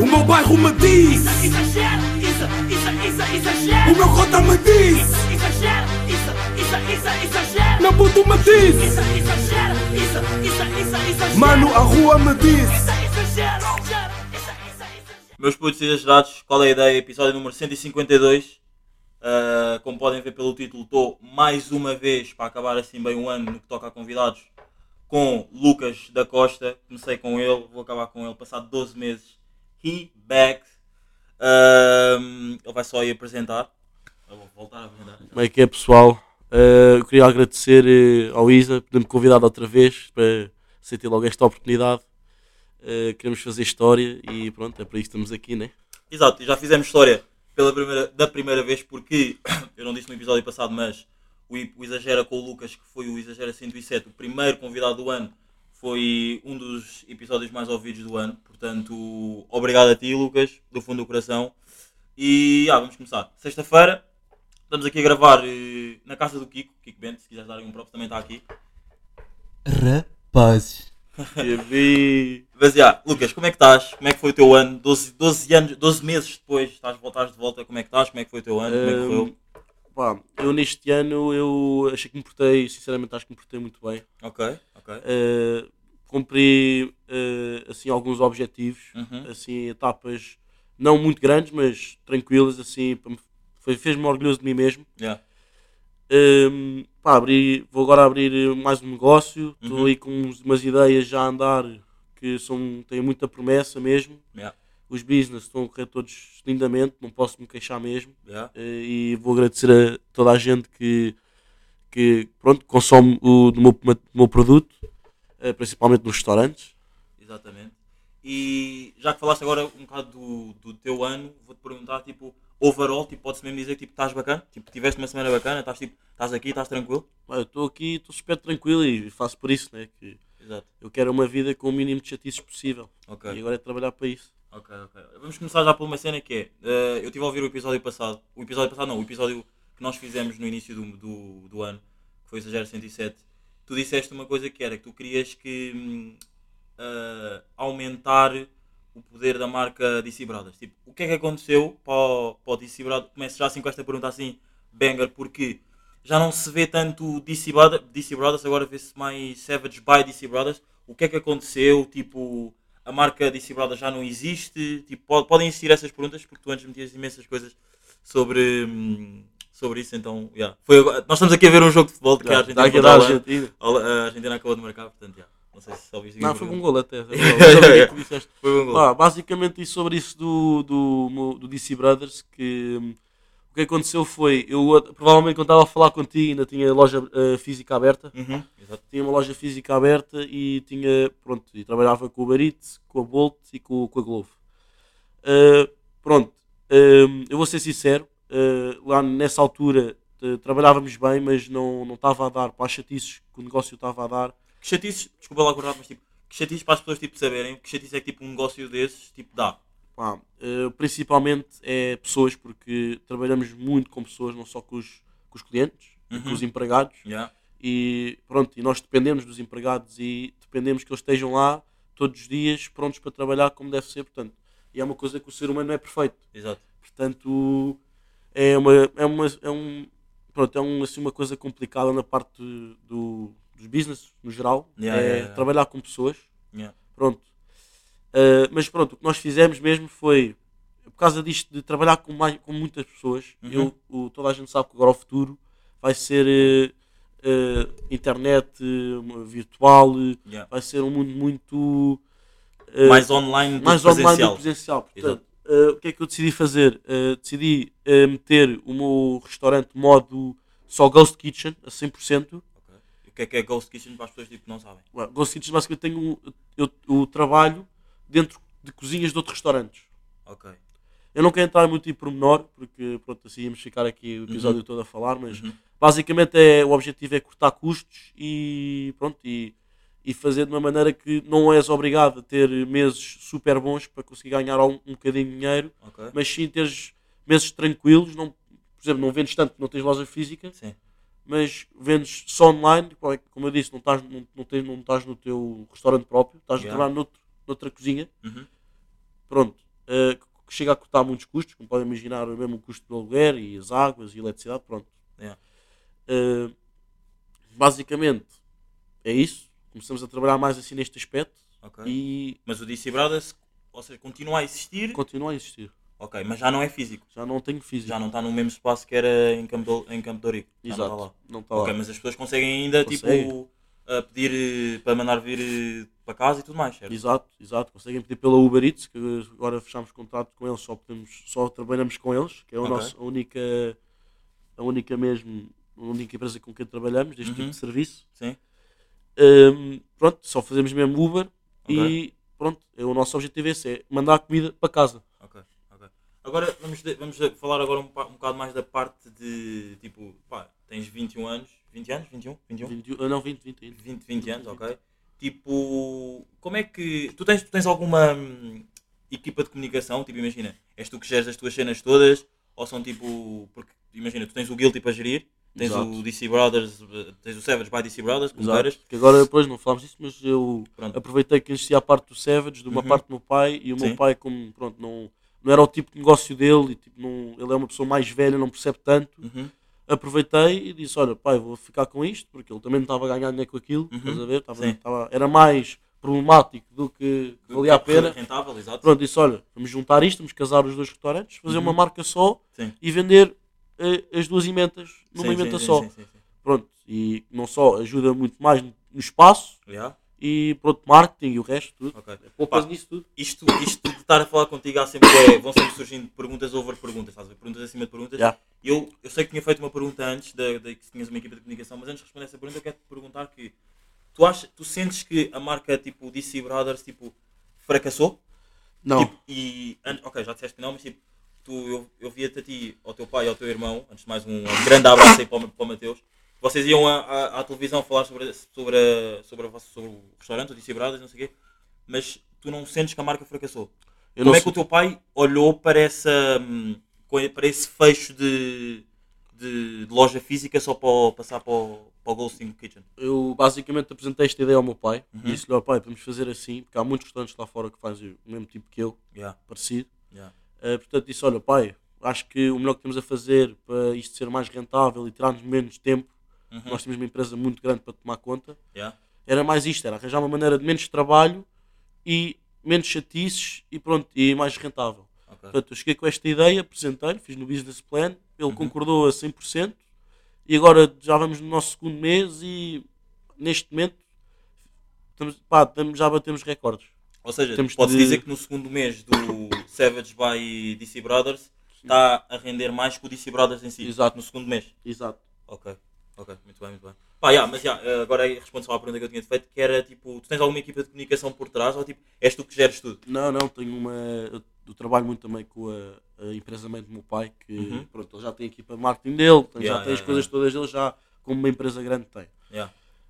O meu bairro me diz, Exagero, isso, isso, isso, exagero. o meu cota me diz, Exagero, isso, isso, isso, exagero. meu puto me diz, Isso, exagero, isso, isso, isso, exagero. mano, a rua me diz. Isso, exagero, exagero, isso, isso, exagero. Meus putos exagerados, qual é a ideia? Episódio número 152. Uh, como podem ver pelo título, estou mais uma vez para acabar assim bem um ano no que toca a convidados com Lucas da Costa. Comecei com ele, vou acabar com ele passado 12 meses. He back. Um, ele vai só aí apresentar. Eu vou voltar a apresentar. Como é que é, pessoal? Eh, eu queria agradecer eh, ao Isa por ter-me convidado outra vez para sentir logo esta oportunidade. Eh, queremos fazer história e pronto, é para isso que estamos aqui, né? Exato, e já fizemos história pela primeira, da primeira vez porque, eu não disse no episódio passado, mas o, o Exagera com o Lucas, que foi o Exagera 107, o primeiro convidado do ano, foi um dos episódios mais ouvidos do ano. Portanto, obrigado a ti, Lucas, do fundo do coração. E ah, vamos começar. Sexta-feira, estamos aqui a gravar eh, na casa do Kiko, Kiko Bento, se quiseres dar um próprio, também está aqui. Rapazes. Mas já, Lucas, como é que estás? Como é que foi o teu ano? 12, 12, anos, 12 meses depois, estás, voltaste de volta, como é que estás? Como é que foi o teu ano? Como é que foi? Pá, eu neste ano eu achei que me portei, sinceramente acho que me portei muito bem. Ok, ok. Eh, cumpri eh, assim alguns objetivos, Uhum. assim etapas não muito grandes, mas tranquilas, assim, fez-me orgulhoso de mim mesmo. Yeah. Hum, pá, abri, vou agora abrir eh, mais um negócio. Estou Uhum. aí com umas ideias já a andar que são, têm muita promessa mesmo. Yeah. Os business estão a correr todos lindamente, não posso me queixar mesmo. Yeah. Eh, e vou agradecer a toda a gente que, que pronto, consome o do meu, do meu produto, principalmente nos restaurantes. Exatamente. E já que falaste agora um bocado do, do teu ano, vou-te perguntar, tipo, overall, tipo, pode-se mesmo dizer que tipo, estás bacana? Tipo, tiveste uma semana bacana, estás, tipo, estás aqui, estás tranquilo? Eu estou aqui, estou super tranquilo e faço por isso, né? Que Exato. eu quero uma vida com o mínimo de chatices possível. Ok. E agora é trabalhar para isso. Ok, ok. Vamos começar já por uma cena que é. eh, eu estive a ouvir o episódio passado. O episódio passado não, o episódio que nós fizemos no início do, do, do ano, que foi o Exagero 107. Tu disseste uma coisa que era que tu querias que eh, aumentar o poder da marca DC Brothers. Tipo, o que é que aconteceu para o, para o DC Brothers? Começo já assim com esta pergunta assim, banger, porque já não se vê tanto DC Brothers, DC Brothers agora vê-se mais Savage by DC Brothers. O que é que aconteceu? Tipo, a marca DC Brothers já não existe? Tipo, pode- podem existir essas perguntas, porque tu antes metias imensas coisas sobre, hum, sobre isso, então, yeah. Foi agora- nós estamos aqui a ver um jogo de futebol que a Argentina, Dá aqui contra da a Holanda. Argentina. A Argentina acabou de marcar, portanto, yeah. não sei se ouviste Não, aqui foi um gol até. Foi um gol. Mas eu vi que tu disseste. Foi um gol. Pá, basicamente e sobre isso do, do, do DC Brothers que hum, o que aconteceu foi eu provavelmente quando estava a falar contigo ainda tinha loja uh, física aberta Uhum, exato. tinha uma loja física aberta e tinha pronto e trabalhava com o Eats, com a Bolt e com, com a Glovo Uh, pronto hum, eu vou ser sincero uh, lá nessa altura uh, trabalhávamos bem mas não não estava a dar para as chatices que o negócio estava a dar Que chatices, desculpa lá cortar, mas tipo, que chatices para as pessoas tipo, saberem que chatice é que tipo um negócio desses tipo dá. Pá, eh, principalmente é pessoas, porque trabalhamos muito com pessoas, não só com os, com os clientes, e com Uhum. os empregados. Yeah. E pronto, e nós dependemos dos empregados e dependemos que eles estejam lá todos os dias prontos para trabalhar como deve ser. Portanto, e é uma coisa que o ser humano não é perfeito. Exato. Portanto, é uma, é uma, é um, pronto, é um, assim, uma coisa complicada na parte do, dos business, no geral. Yeah, é yeah, trabalhar com pessoas. Pronto. Uh, mas pronto, o que nós fizemos mesmo foi, por causa disto de trabalhar com, mais, com muitas pessoas, Uhum. eu, o- toda a gente sabe que agora o futuro vai ser uh, uh, internet virtual, vai ser um mundo muito mais online do mais que online do presencial. presencial. Portanto, uh, o que é que eu decidi fazer? Uh, decidi uh, meter o meu restaurante modo só Ghost Kitchen a 100%. Ok. E O que é que é Ghost Kitchen para as pessoas tipo, que não sabem? Well, Ghost Kitchen basicamente tenho eu, o trabalho dentro de cozinhas de outros restaurantes. Ok. Eu não quero entrar muito em pormenor, porque pronto, assim íamos ficar aqui o episódio todo a falar, mas Uhum. basicamente é, o objetivo é cortar custos e pronto, e, e fazer de uma maneira que não és obrigado a ter meses super bons para conseguir ganhar um, um bocadinho de dinheiro, Ok. mas sim teres meses tranquilos, não, por exemplo, não vendes tanto, não tens loja física, Sim. mas vendes só online, é como eu disse, não estás, não, não, tens, não estás no teu restaurante próprio, estás Yeah. a trabalhar noutro, noutra cozinha, Uhum. pronto. eh, que chega a cortar muitos custos, como podem imaginar, mesmo o custo do aluguer e as águas e a eletricidade, pronto. Yeah. Eh, basicamente, é isso. Começamos a trabalhar mais assim neste aspecto Ok. e Mas o DC Brothers, ou seja, continua a existir. continua a existir. Ok, mas já não é físico. Já não tenho físico. Já não está no mesmo espaço que era em Campo, em Campo de Ourique. Já não Exato. está lá. Não está Ok, lá. mas as pessoas conseguem ainda Conseguem. tipo a pedir para mandar vir eh, para casa e tudo mais, certo? Exato, exato. Conseguem pedir pela Uber Eats, que agora fechamos contrato com eles, só, podemos, só trabalhamos com eles, que é o Ok. nosso, a única, a única mesmo, a única empresa com quem trabalhamos, deste Uhum. tipo de serviço. Sim. Hum, pronto, só fazemos mesmo Uber Ok. e pronto, é o nosso objetivo é esse, é mandar a comida para casa. Ok, ok. Agora vamos, de- vamos falar agora um, um bocado mais da parte de tipo, pá, tens 21 anos, 20 anos? 21? 21? 20, ah, não, 20, 20 ainda. 20, 20 anos, ok. Tipo, como é que. Tu tens, tu tens alguma hum, equipa de comunicação? Tipo, imagina, és tu que geres as tuas cenas todas? Ou são tipo. Porque imagina, tu tens o Guilty para gerir, tens Exato. o DC Brothers, tens o Savage by DC Brothers, como. Que agora depois não falámos disso, mas eu Pronto. aproveitei que existia a parte do Savage, de uma Uhum. parte do meu pai, e o Sim. meu pai, como pronto, não, não era o tipo de negócio dele, e, tipo, não, ele é uma pessoa mais velha, não percebe tanto. Uhum. Aproveitei e disse: Olha, pai, vou ficar com isto, porque ele também não estava a ganhar dinheiro com aquilo, Uhum. estás a ver? Estava- estava- era mais problemático do que valia a pena. Rentável, exato. Pronto, disse: Olha, vamos juntar isto, vamos casar os dois restaurantes, fazer Uhum. uma marca só Sim. e vender as duas ementas numa Sim, emenda sim, só. Sim, sim, sim. Pronto, e não só ajuda muito mais no espaço Yeah? e pronto, marketing e o resto, tudo. Ok. Poupas Pá, nisso tudo. isto, isto de estar a falar contigo há sempre, é, vão sempre surgindo perguntas over perguntas, estás a ver? Perguntas acima de perguntas. Já. Eu, eu sei que tinha feito uma pergunta antes da, da que tinhas uma equipa de comunicação, mas antes de responder essa pergunta eu quero te perguntar que tu, achas, tu sentes que a marca tipo DC Brothers tipo, fracassou? Não, Tipo, e, ok, já disseste que não, mas tipo, tu, eu, eu via-te a ti, ao teu pai e ao teu irmão, antes de mais um, um grande abraço aí para o, para o Mateus, vocês iam à, televisão falar sobre, sobre, a- sobre, a sobre o restaurante, o Brothers, não sei o quê, mas tu não sentes que a marca fracassou? eu Como é que o teu pai olhou para, essa, hum, para esse fecho de, de, de loja física só para o- passar para o, para o Goldstein Kitchen? eu basicamente apresentei esta ideia ao meu pai Uhum. e disse-lhe, ó pai, podemos fazer assim, porque há muitos restaurantes lá fora que fazem o mesmo tipo que eu, Yeah, parecido. yeah. Uh, portanto, disse, olha pai, acho que o melhor que temos a fazer para isto ser mais rentável e tirar-nos menos tempo, Uhum. nós temos uma empresa muito grande para tomar conta, Yeah. era mais isto, era arranjar uma maneira de menos trabalho e menos chatices e pronto, e mais rentável. ok. Portanto, eu cheguei com esta ideia, apresentei-lhe, fiz no business plan, ele Uhum. concordou a 100% e agora já vamos no nosso segundo mês e neste momento estamos, pá, estamos- já batemos recordes. Ou seja, Temos pode-se de- dizer que no segundo mês do Savage by DC Brothers está a render mais que o DC Brothers em si. Exato. No segundo mês. Exato. Ok, ok, muito bem, muito bem. Pá, yeah, mas yeah, eh, agora aí respondo só à pergunta que eu tinha feito, que era tipo, tu tens alguma equipa de comunicação por trás ou tipo, és tu que geres tudo? Não, não, tenho uma. Eu, trabalho muito também com a, a empresa mãe do meu pai, que Uhum. pronto, ele já tem a equipa de marketing dele, tem- Yeah, já tem as coisas todas dele, já como uma empresa grande tem.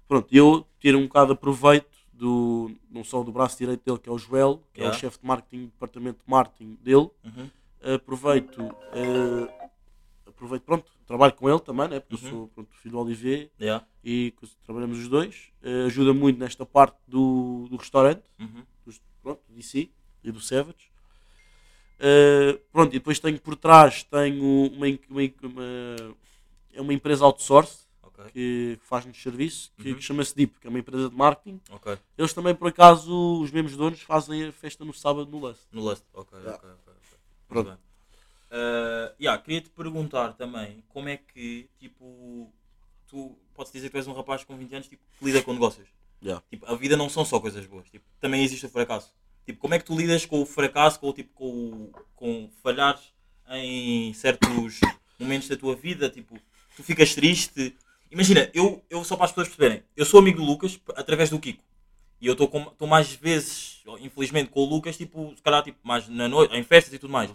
Pronto, eu tiro um bocado de proveito do, não só do braço direito dele, que é o Joel, que é Yeah. o chefe de marketing, departamento de marketing dele. Uhum. Aproveito, eh, aproveito, pronto, trabalho com ele também, né, porque Uhum. eu sou pronto, filho do Olivier Yeah. e trabalhamos os dois. Eh, ajuda muito nesta parte do, do restaurante Uhum. dos, pronto, do DC e do Savage. Uh, pronto, e depois tenho por trás tenho uma, uma, uma- é uma empresa outsource Ok, que faz-nos serviço que, Uhum. que chama-se Deep, que é uma empresa de marketing. ok. Eles também, por acaso, os mesmos donos fazem a festa no sábado no Lust. No Lust, ok, Yeah. ok, ok. Pronto. Muito bem. Eh, yeah, queria-te perguntar também como é que, tipo, tu podes dizer que és um rapaz com 20 anos tipo, que lida com negócios. Yeah. Tipo, a vida não são só coisas boas, tipo, também existe o fracasso. Tipo, como é que tu lidas com o fracasso, com, tipo, com, com falhares em certos momentos da tua vida? Tipo, tu ficas triste. Imagina, eu, eu só para as pessoas perceberem, eu sou amigo do Lucas através do Kiko. E eu estou mais vezes, infelizmente, com o Lucas, tipo, se calhar tipo, mais na noite, em festas e tudo mais.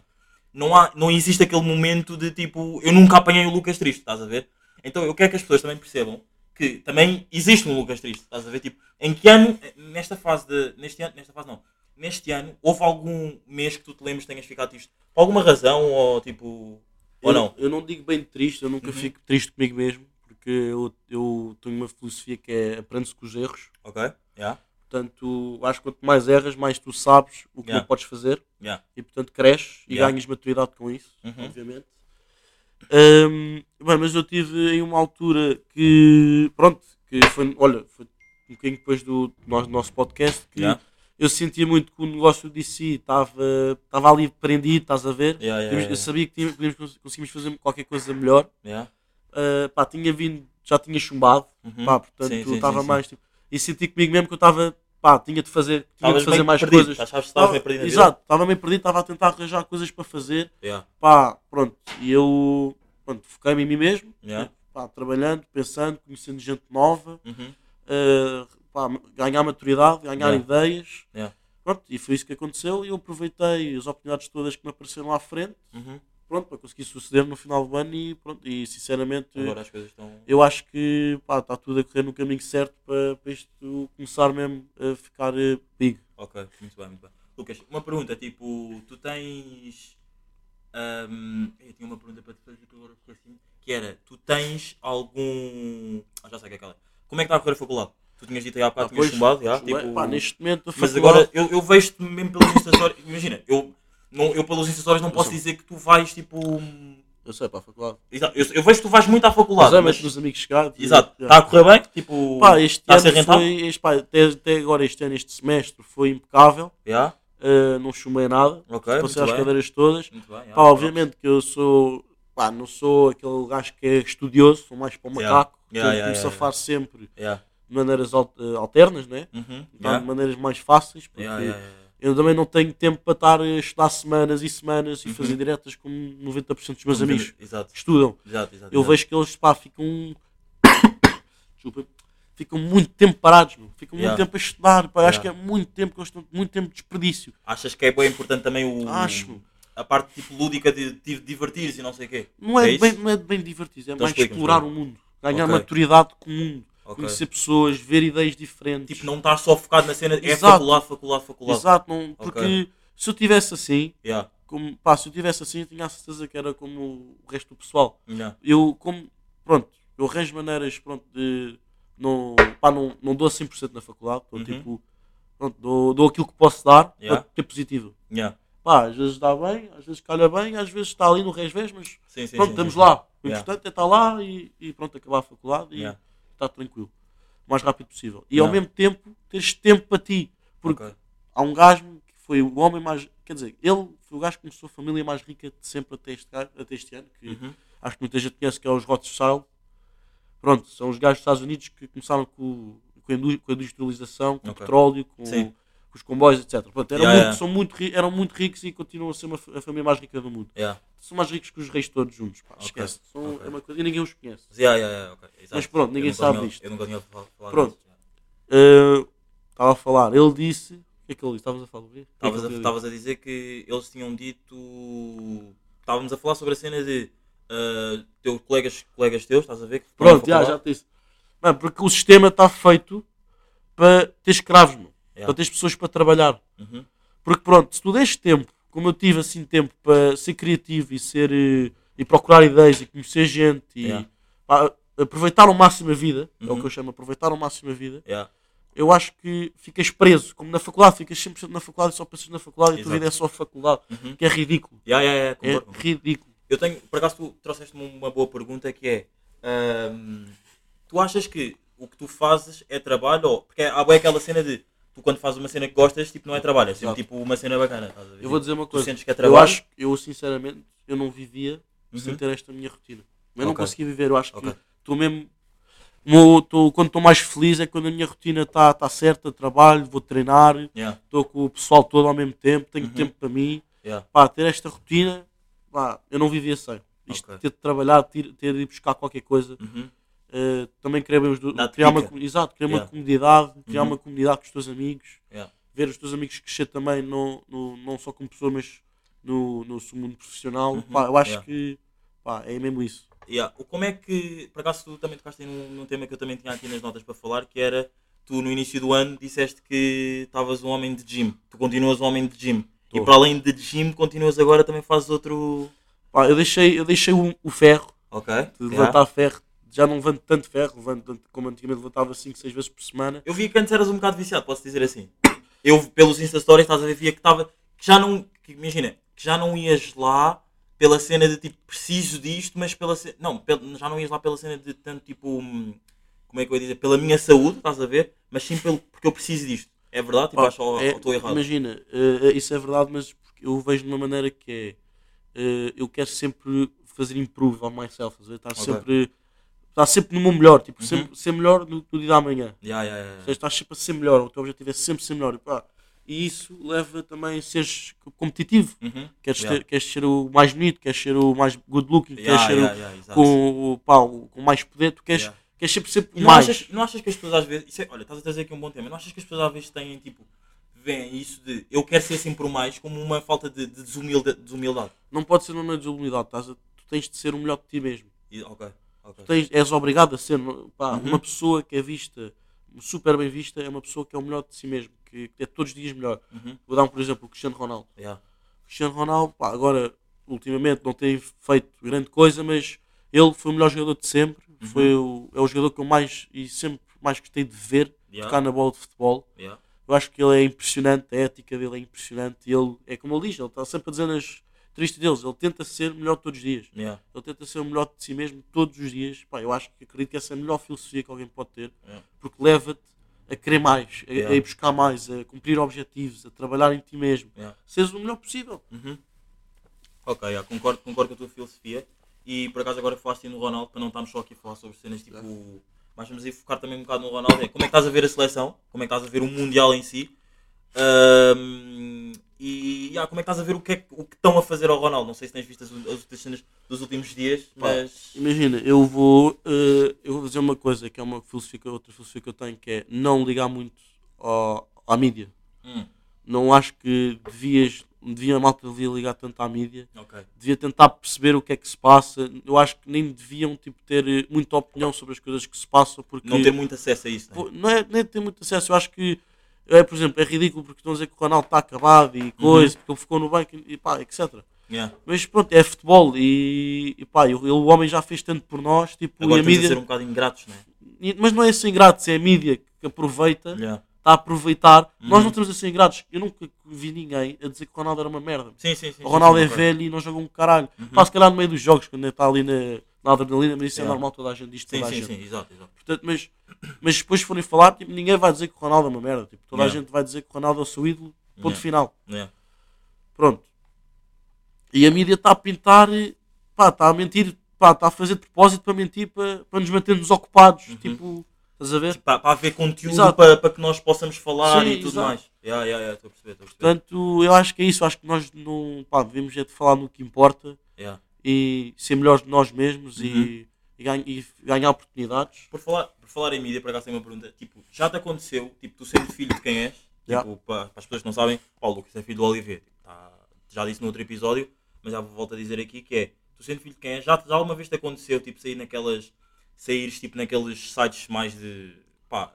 Não, há, não existe aquele momento de tipo, eu nunca apanhei o Lucas triste, estás a ver? Então eu quero que as pessoas também percebam que também existe um Lucas triste, estás a ver? Tipo, em que ano, nesta fase de. Neste ano, nesta fase não. Neste ano, houve algum mês que tu te lembres que tenhas ficado triste? Por alguma razão ou tipo. Ou eu, não? Eu não digo bem triste, eu nunca Uhum. fico triste comigo mesmo, porque eu, eu tenho uma filosofia que é aprende-se com os erros. Ok? Yeah. Portanto, acho que quanto mais erras, mais tu sabes o que Yeah. não podes fazer Yeah. e, portanto, cresces e ganhas maturidade com isso, Uhum. obviamente. Ahm, bem, mas eu tive em uma altura que, pronto, que foi, olha, foi um bocadinho depois do nosso, nosso podcast que eu sentia muito que o negócio de si estava estava ali prendido, estás a ver? Yeah, yeah, Podíamos- yeah. Eu sabia que tínhamos, podíamos conseguimos fazer qualquer coisa melhor. Ah, pá, tinha vindo, já tinha chumbado, Uhum. pá, portanto Sim, sim, estava sim, mais tipo, e senti comigo mesmo que eu estava, pá, tinha de fazer, tinha Estavas de fazer mais perdido, coisas. achavas que estavas meio perdido? Exato, estava meio perdido, estava a tentar arranjar coisas para fazer, Yeah. pá, pronto, e eu, pronto, foquei-me em mim mesmo, Yeah. pá, trabalhando, pensando, conhecendo gente nova, Uhum. ah, pá, ganhar maturidade, ganhar Yeah. ideias, Yeah. pronto, e foi isso que aconteceu, e eu aproveitei as oportunidades todas que me apareceram à frente, Uhum. Pronto, para conseguir suceder no final do ano e pronto, e sinceramente Agora as coisas estão. eu acho que pá, está tudo a correr no caminho certo para, para isto começar mesmo a ficar eh, big. Ok, muito bem, muito bem. Lucas, uma pergunta, tipo, tu tens. ahm, eu tinha uma pergunta para te fazer que agora assim. Que era, tu tens algum. Ah, já sei o que é aquela. Como é que está a correr a faculdade? Tu tinhas dito aí há bocado, Ah, tinhas chumbado, já, tipo, Pá, neste momento a Mas faculdade- agora eu, eu vejo-te mesmo pelos Instastories. Imagina, eu, não, eu pelos Instastories não posso sei. dizer que tu vais tipo. Eu sei, para a faculdade. Exato, Eu, eu vejo que tu vais muito à faculdade. Mas, Mas, nos amigos chegados. exato, está a correr bem? Tipo, Pá, este está a ser ano rentável? foi, este, pá, até, até agora este ano, este semestre foi impecável. Já? Uh, não chumei nada. Ok, Passei as bem. cadeiras todas. Muito bem, já, Pá, obviamente que eu sou. Pá, não sou aquele gajo que é estudioso, sou mais para o Yeah. macaco. Yeah, yeah, me yeah, safar sempre de maneiras eh, alternas, né? Uhum, Então, de maneiras mais fáceis. Porque. Eu também não tenho tempo para estar a estudar semanas e semanas e Uhum. fazer diretas como 90% dos meus Como amigos Exato, estudam. exato, exato. Eu vejo que eles pá, ficam. Desculpa. Ficam muito tempo parados, meu. ficam Yeah. muito tempo a estudar. Pá. Eu Acho que Yeah. é muito tempo que eles estão muito tempo de desperdício. Achas que é bem importante também o. Acho. A parte tipo lúdica de, de divertir-se e não sei o quê. Não é, isso? bem, não é bem divertido, é Então mais explorar o mundo, ganhar Ok. maturidade com o mundo, Ok. conhecer pessoas, ver ideias diferentes. Tipo, não estar só focado na cena. É Exato. faculdade, faculdade, faculdade. Exato, não, porque Ok. se eu tivesse assim, Yeah, como, pá, se eu tivesse assim, eu tinha a certeza que era como o resto do pessoal. yeah. eu como pronto, eu arranjo maneiras pronto, de não, pá, não, não dou 100% na faculdade, dou, Uhum. tipo, pronto, dou, dou aquilo que posso dar Yeah. para ter positivo. Yeah. Pá, às vezes dá bem, às vezes calha bem, às vezes está ali no resvés, mas Sim, sim, pronto, sim, estamos lá. O importante é estar lá e, e pronto, acabar a faculdade e. estar tranquilo. O mais rápido possível. E Yeah. ao mesmo tempo teres tempo para ti. Porque Ok. há um gajo que foi o homem mais. Quer dizer, ele foi o gajo que começou a família mais rica de sempre até este, até este ano. Que Uhum. acho que muita gente conhece que é os Rothschild. Pronto, são os gajos dos Estados Unidos que começaram com, com, a, indú- com a industrialização, com o Ok. petróleo, com, Sim. Com os comboios, etc. Pronto, eram, Yeah, muito, yeah. Muito, eram muito ricos e continuam a ser uma, a família mais rica do mundo. Yeah. São mais ricos que os reis todos juntos. Pá, Ok, esquece. São, ok. É uma coisa, e ninguém os conhece. Mas, yeah, yeah, yeah, ok. Exato. Mas pronto, ninguém sabe disto. Eu nunca tinha falar Pronto. disso. Uh, Estava a falar, ele disse. O que é que ele disse? Estavas a falar? o quê? É Estavas a, dizer que eles tinham dito. Estávamos a falar sobre a cena de. ah, teus colegas, colegas teus, estás a ver? Pronto, já, já te disse. Mano, porque o sistema está feito para ter escravos, meu. Yeah. para ter pessoas para trabalhar. Uhum. Porque pronto, se tu deste tempo, como eu tive assim tempo para ser criativo e ser eh, e procurar ideias e conhecer gente e Yeah. pá, aproveitar ao máximo a vida, é o Uhum. que eu chamo aproveitar ao máximo a vida, Yeah. eu acho que ficas preso, como na faculdade, ficas 100% na faculdade e só pensas na faculdade e a tua Exato. vida é só a faculdade, Uhum. que é ridículo. É ridículo. Eu tenho, por acaso tu trouxeste-me uma boa pergunta que é ahm, tu achas que o que tu fazes é trabalho ou porque há bem aquela cena de tu quando fazes uma cena que gostas tipo não é trabalho, é sempre Exato. tipo uma cena bacana. estás a ver? Eu vou dizer uma coisa. sentes que é Eu trabalho? acho, eu sinceramente, eu não vivia sem Uhum. ter esta minha rotina. Eu não Ok. consegui viver, eu acho Ok. que estou mesmo. mo- tô- quando estou mais feliz é quando a minha rotina está tá certa, trabalho, vou treinar, Yeah, estou com o pessoal todo ao mesmo tempo, tenho Uhum. tempo para mim. yeah. Pá, ter esta rotina, pá, eu não vivia sem. Isto, Ok. ter de trabalhar, ter, ter de ir buscar qualquer coisa. Uhum. Eh, também os do- Dá-te criar uma, exato, criar Yeah. uma comunidade, criar Uhum. uma comunidade com os teus amigos Yeah. ver os teus amigos crescer também, não, no, não só como pessoa, mas no, no seu mundo profissional. Uhum, Pá, eu acho yeah. que pá, é mesmo isso. Yeah. Como é que, por acaso tu também tocaste num, num tema que eu também tinha aqui nas notas para falar, que era, tu no início do ano disseste que estavas um homem de gym, tu continuas um homem de gym, e Tô. para além de gym continuas agora também fazes outro... Pá, eu deixei, eu deixei o, o ferro, Ok? de yeah. levantar ferro já não levanto tanto ferro, levanto tanto como antigamente levantava 5, 6 vezes por semana. Eu vi que antes eras um bocado viciado, posso dizer assim. Eu, pelos Insta Stories, estás a ver, via que estava. Que já não. Que, imagina, que já não ias lá pela cena de tipo, preciso disto, mas pela cena. Não, já não ias lá pela cena de tanto tipo. hum, Como é que eu ia dizer? Pela minha saúde, estás a ver? Mas sim pelo, porque eu preciso disto. É verdade? Tipo, Pá, acho é- ou estou errado. Imagina, eh, isso é verdade, mas eu vejo de uma maneira que é. eh, eu quero sempre fazer improve on myself, estás a ver? estar Ok. sempre. Estar sempre no meu melhor, tipo, Uhum. sempre, ser melhor no, no dia da manhã. Ya, ya, ya, Ou seja, estás sempre a ser melhor, o teu objetivo é sempre ser melhor. E, pá, e isso leva também a seres competitivo. Uhum. Queres, Yeah. ter- queres ser o mais bonito, queres ser o mais good looking, queres ser o, com, o, pá, o- com mais poder, tu queres, Yeah. queres sempre ser E não mais. achas, não achas que as pessoas às vezes. É- olha, estás a trazer aqui um bom tema. Não achas que as pessoas às vezes têm tipo. veem isso de eu quero ser sempre o mais como uma falta de, de desumilda- desumildade? Não pode ser uma desumilidade, estás a- tu tens de ser o melhor de ti mesmo. E- ok, ok. Tu tens, és obrigado a ser. Pá, Uhum. Uma pessoa que é vista, super bem vista, é uma pessoa que é o melhor de si mesmo, que, é todos os dias melhor. Uhum. Vou dar um, por exemplo, o Cristiano Ronaldo. Ya. O Cristiano Ronaldo, pá, agora, ultimamente, não tem feito grande coisa, mas ele foi o melhor jogador de sempre. Uhum. Foi o, é o jogador que eu mais e sempre mais gostei de ver Ya. tocar na bola de futebol. Ya. Eu acho que ele é impressionante, a ética dele é impressionante. Ele, é como ele diz, ele está sempre a dizer nas tristes deles, ele tenta ser melhor todos os dias. Ya. Ele tenta ser o melhor de si mesmo todos os dias. Pá, eu acho que acredito que essa é a melhor filosofia que alguém pode ter, Yeah. porque leva-te a querer mais, a, Yeah. a ir buscar mais, a cumprir objetivos, a trabalhar em ti mesmo. Yeah. Seres o melhor possível. Uhum. Ok, ya, concordo, concordo com a tua filosofia. E por acaso agora falaste no Ronaldo, para não estarmos só aqui a falar sobre cenas tipo. Mas vamos aí focar também um bocado no Ronaldo. É como é que estás a ver a seleção? Como é que estás a ver o Mundial em si? Ahm, e ya, como é que estás a ver o que, é, o que estão a fazer ao Ronaldo? Não sei se tens visto as, as outras cenas dos últimos dias, mas. Imagina, eu vou, eh, eu vou dizer uma coisa que é uma filosofia, outra filosofia que eu tenho, que é não ligar muito ao- à mídia. Hum, Não acho que devias, devia, a malta devia ligar tanto à mídia. ok. devia tentar perceber o que é que se passa. Eu acho que nem deviam tipo, ter eh, muita opinião sobre as coisas que se passam, porque Não ter muito acesso a isso, né? Não é nem ter muito acesso. Eu acho que, é, por exemplo, é ridículo porque estão a dizer que o Ronaldo está acabado e coisa, porque ele ficou no banco e pá, etc. Yeah. Mas pronto, é futebol e, e pá, ele, o homem já fez tanto por nós, tipo, Agora e a temos a mídia. ser um bocado ingratos, né? e- Mas não é ser ingrato, é a mídia que aproveita, está Yeah. a aproveitar. Nós Uhum. não temos a ser ingratos. Eu nunca vi ninguém a dizer que o Ronaldo era uma merda. Sim, sim, sim. O Ronaldo é velho e não joga um caralho. Pá, se calhar no meio dos jogos, quando está ali na, na adrenalina, mas isso é Yeah. normal, toda a gente diz, Sim, toda a sim, gente. sim, exato, exato. Portanto, mas, mas depois forem falar, tipo, ninguém vai dizer que o Ronaldo é uma merda. Tipo, toda a gente vai dizer que o Ronaldo é o seu ídolo, ponto final. Pronto. E a mídia está a pintar, pá, está a mentir, pá, está a fazer de propósito para mentir, para, para nos manter-nos ocupados. Uhum. Tipo, estás a ver? Para, para haver conteúdo Exato. para, para que nós possamos falar Sim, e tudo exato. mais. Yeah, yeah, yeah, estou a perceber, estou a perceber. Portanto, eu acho que é isso. Acho que nós não, pá, devemos é de falar no que importa Yeah. E ser melhores de nós mesmos Uhum. e, e, ganha- e ganhar oportunidades. Por falar, por falar em mídia, por acaso tenho uma pergunta. Tipo, já te aconteceu, tipo, tu sendo filho de quem és? Já. Tipo, para, para as pessoas que não sabem, pá, o Lucas é filho do Olivier. Tipo, tá- já disse no outro episódio, mas já volto a dizer aqui que é, tu sendo filho de quem és, já, já alguma vez te aconteceu, tipo, sair naquelas, saíres, tipo, naqueles sites mais de, pá,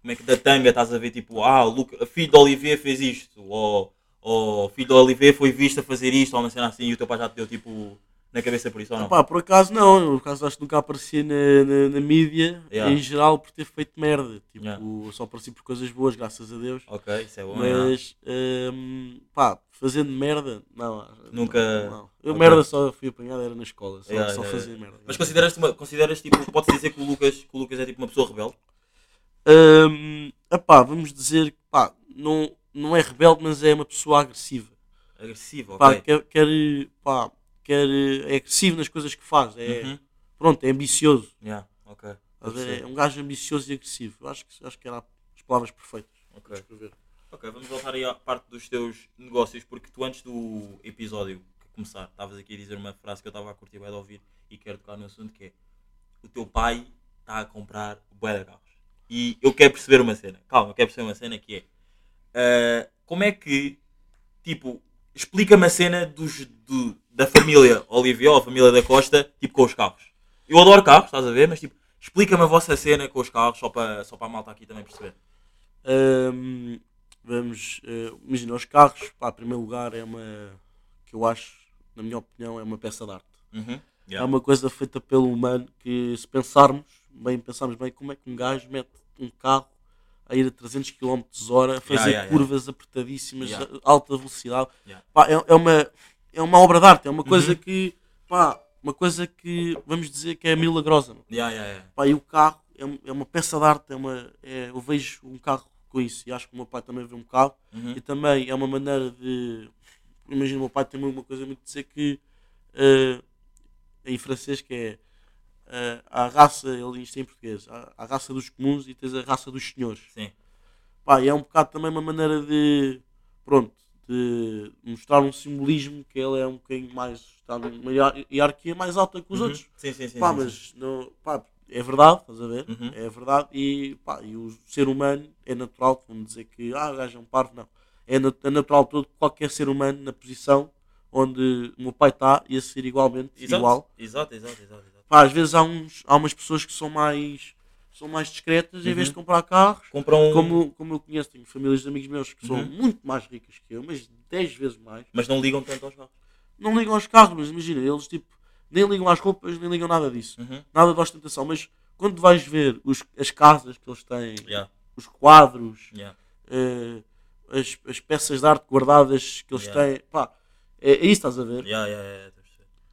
como é que, da tanga, estás a ver, tipo, ah, o Luca, filho do Olivier fez isto, ou, ou filho do Olivier foi visto a fazer isto, ou uma cena assim, e o teu pai já te deu, tipo, na cabeça por isso, ou não? Pá, por acaso não, eu, por acaso acho que nunca apareci na, na, na mídia Yeah. em geral por ter feito merda. Tipo, Yeah. só apareci por coisas boas, graças a Deus. Ok, isso é bom. Mas, hum, pá, fazendo merda, não. Nunca- Não. Eu Ok. merda só fui apanhado, era na escola, só, Yeah, só yeah. merda. Mas consideras, uma, consideras tipo, podes dizer que o Lucas, que o Lucas é tipo uma pessoa rebelde? Hum, epá, vamos dizer que pá, não, não é rebelde, mas é uma pessoa agressiva. Agressivo, ok. Pá, quer, quer, pá, quer, é agressivo nas coisas que faz. É, Uhum. Pronto, é ambicioso. Yeah, ok. Estás a ver? Percebo. É um gajo ambicioso e agressivo. Eu acho que, acho que era as palavras perfeitas para Ok. escrever. Ok, vamos voltar aí à parte dos teus negócios, porque tu antes do episódio começar, estavas aqui a dizer uma frase que eu estava a curtir bem de ouvir e quero tocar no assunto que é o teu pai está a comprar bué de carros. E eu quero perceber uma cena, calma, eu quero perceber uma cena que é ah, como é que, tipo, explica-me a cena dos, do- da família Olivier, ou a família da Costa, tipo, com os carros. Eu adoro carros, estás a ver, mas tipo, explica-me a vossa cena com os carros, só para, só para a malta aqui também perceber. Hum, vamos, eh, imagina, os carros, pá, em primeiro lugar, é uma, que eu acho, na minha opinião, é uma peça de arte. Uhum. Yeah. É uma coisa feita pelo humano que se pensarmos bem, pensarmos bem como é que um gajo mete um carro a ir a 300 km hora, a fazer Yeah, yeah, curvas apertadíssimas, Yeah. a alta velocidade. Pá, é, é uma, é uma obra de arte, é uma coisa Uhum. que, pá, uma coisa que vamos dizer que é milagrosa. Pá, e o carro é, é uma peça de arte, é uma, é- eu vejo um carro com isso e acho que o meu pai também vê um carro Uhum. e também é uma maneira de. Imagina, o meu pai tem uma coisa muito de dizer que eh, em francês que é a raça, ele diz em português, a, raça dos comuns e tens a raça dos senhores. Sim. Pá, e é um bocado também uma maneira de pronto, de mostrar um simbolismo que ele é um bocadinho mais. está numa hierarquia mais alta que os Uhum. outros. Sim, sim, sim. Pá, sim, sim. mas não, pá, é verdade, estás a ver? Uhum. É verdade e, pá, e o ser humano é natural, vamos dizer que ah, o gajo é um parvo, não. É, nat- é natural todo qualquer ser humano na posição onde o meu pai está ia ser igualmente Exato. igual. Exato, exato, exato. exato. Pá, às vezes há, uns, há umas pessoas que são mais são mais discretas em vez de Uhum. comprar carros. Compram. Como, como eu conheço, tenho famílias de amigos meus que são Uhum. muito mais ricas que eu, mas 10 vezes mais. Mas não ligam tanto aos carros. Não ligam aos carros, mas imagina, eles tipo, nem ligam às roupas, nem ligam nada disso Uhum. nada de ostentação, mas quando vais ver os- as casas que eles têm, Yeah, os quadros, yeah. eh, as, as peças de arte guardadas que eles Yeah. têm, pá, é, é isso estás a ver? Yeah,